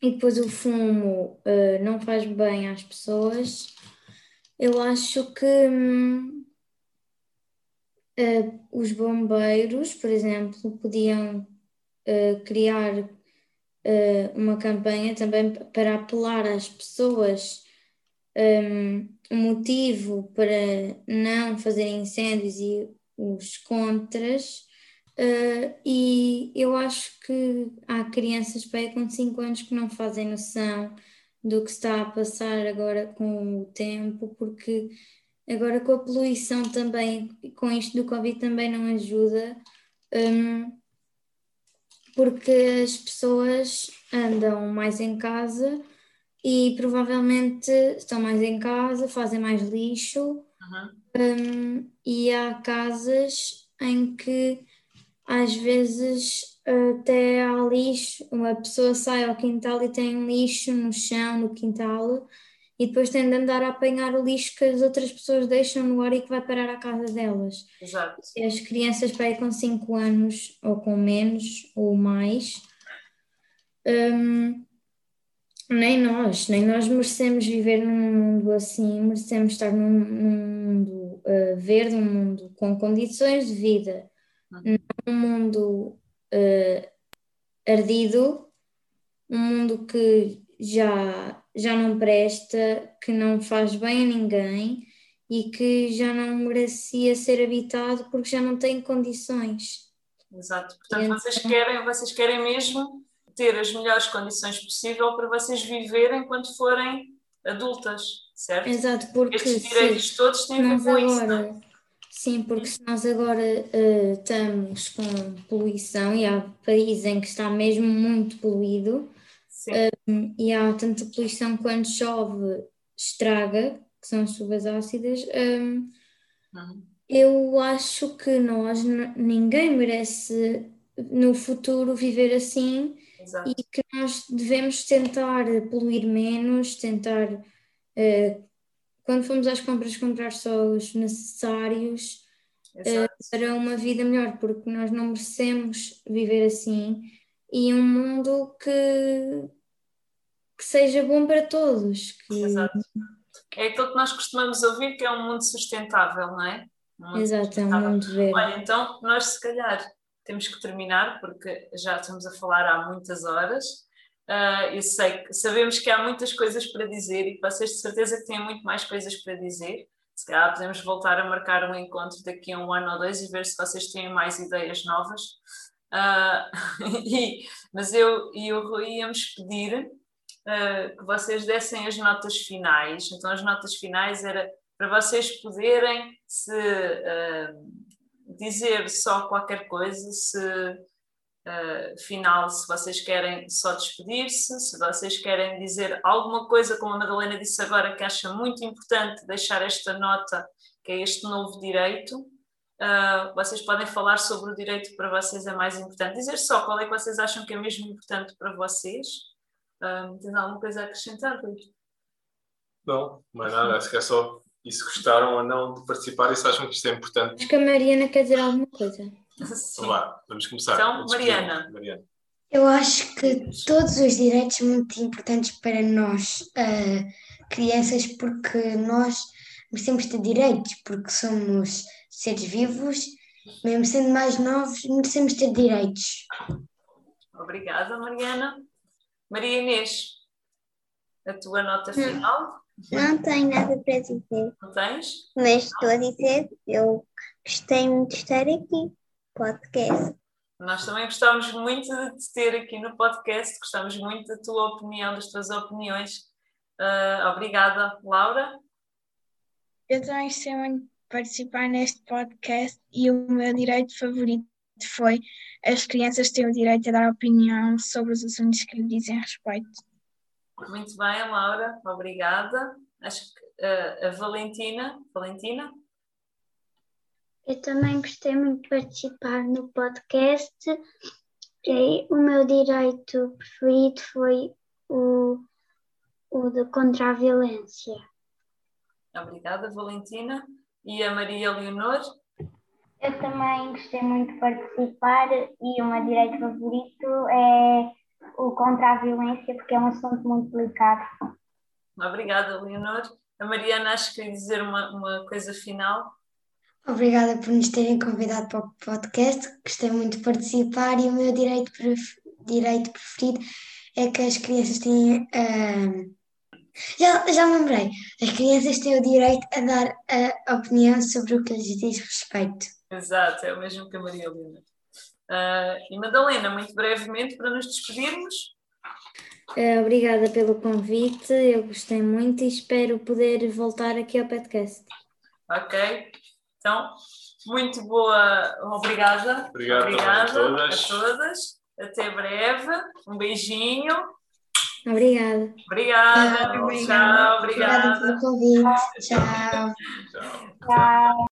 e depois o fumo uh, não faz bem às pessoas. Eu acho que uh, os bombeiros, por exemplo, podiam uh, criar uma campanha também para apelar às pessoas um, motivo para não fazer incêndios e os contras. Uh, e eu acho que há crianças bem com 5 anos que não fazem noção do que está a passar agora com o tempo, porque agora com a poluição também, com isto do Covid também não ajuda, um, porque as pessoas andam mais em casa e provavelmente estão mais em casa, fazem mais lixo uhum. um, e há casas em que às vezes até há lixo, uma pessoa sai ao quintal e tem lixo no chão, no quintal, e depois tem de andar a apanhar o lixo que as outras pessoas deixam no ar e que vai parar à casa delas. Exato. E as crianças para com 5 anos ou com menos ou mais. Um, nem nós, nem nós merecemos viver num mundo assim, merecemos estar num, num mundo uh, verde, um mundo com condições de vida, uhum. num mundo uh, ardido, um mundo que já, já não presta, que não faz bem a ninguém e que já não merecia ser habitado porque já não tem condições. Exato. Portanto, vocês, querem, vocês querem mesmo ter as melhores condições possível para vocês viverem quando forem adultas, certo? Exato, porque Estes direitos se todos têm a ver com isso. não é? agora, sim, porque se nós agora eh, estamos com poluição e há países em que está mesmo muito poluído Sim, hum, e há tanta poluição quando chove estraga, que são as chuvas ácidas, hum, Uhum. eu acho que nós, ninguém merece no futuro viver assim exato. e que nós devemos tentar poluir menos, tentar, eh, quando formos às compras, comprar só os necessários exato. para uma vida melhor, porque nós não merecemos viver assim e um mundo que, que seja bom para todos, que, Exato. É aquilo que nós costumamos ouvir que é um mundo sustentável, não é? Um mundo exato, é um mundo verde. Olha, então nós se calhar temos que terminar porque já estamos a falar há muitas horas. Ah, eu sei que sabemos que há muitas coisas para dizer e vocês de certeza que têm muito mais coisas para dizer. Se calhar podemos voltar a marcar um encontro daqui a um ano ou dois e ver se vocês têm mais ideias novas. Ah, <laughs> e- mas eu e o Rui íamos pedir ah, que vocês dessem as notas finais. Então, as notas finais era para vocês poderem se dizer só qualquer coisa, se ah, final, se vocês querem só despedir-se, se vocês querem dizer alguma coisa, como a Madalena disse agora, que acha muito importante deixar esta nota, que é este novo direito. ah, vocês podem falar sobre o direito que para vocês é mais importante. Dizer só qual é que vocês acham que é mesmo importante para vocês. Ah, tem alguma coisa a acrescentar, Rui? Não, mais nada, acho que é só isso gostaram ou não de participar e se acham que isto é importante. Acho que a Mariana quer dizer alguma coisa. Sim. Vá, vamos começar. Então. Mariana. Mariana. Eu acho que todos os direitos são muito importantes para nós, ah, crianças, porque nós merecemos ter direitos, porque somos seres vivos, mesmo sendo mais novos, merecemos ter direitos. Obrigada, Mariana. Maria Inês, a tua nota final, Não tenho nada para dizer, não tens? mas estou a dizer, eu gostei muito de estar aqui. Podcast. Nós também gostamos muito de te ter aqui no podcast, gostamos muito da tua opinião, das tuas opiniões. Ah, obrigada, Laura. Eu também gostei muito de participar neste podcast e o meu direito favorito foi as crianças têm o direito a dar opinião sobre os assuntos que lhe dizem respeito. Muito bem, Laura, obrigada. Acho que ah, a Valentina, Valentina, Eu também gostei muito de participar no podcast. E o meu direito preferido foi o, o de contra a violência. obrigada, Valentina. E a Maria Leonor, Eu também gostei muito de participar e o meu direito favorito é o contra a violência, porque é um assunto muito delicado. obrigada, Leonor. A Mariana, acho que queria dizer uma, uma coisa final. Obrigada por nos terem convidado para o podcast. Gostei muito de participar e o meu direito, pref- direito preferido é que as crianças têm. ah, já, já me lembrei. As crianças têm o direito a dar a opinião sobre o que lhes diz respeito. Exato, é o mesmo que a Maria Leonor. Ah, e Madalena, muito brevemente, para nos despedirmos. Eh, obrigada pelo convite, eu gostei muito e espero poder voltar aqui ao podcast. Ok? Então, muito boa, obrigada. Obrigado também a todas. a todas. Até breve. Um beijinho. Obrigada. Obrigada. Tchau, Tchau, Obrigada obrigada. pelo convite. Tchau. Tchau. Tchau.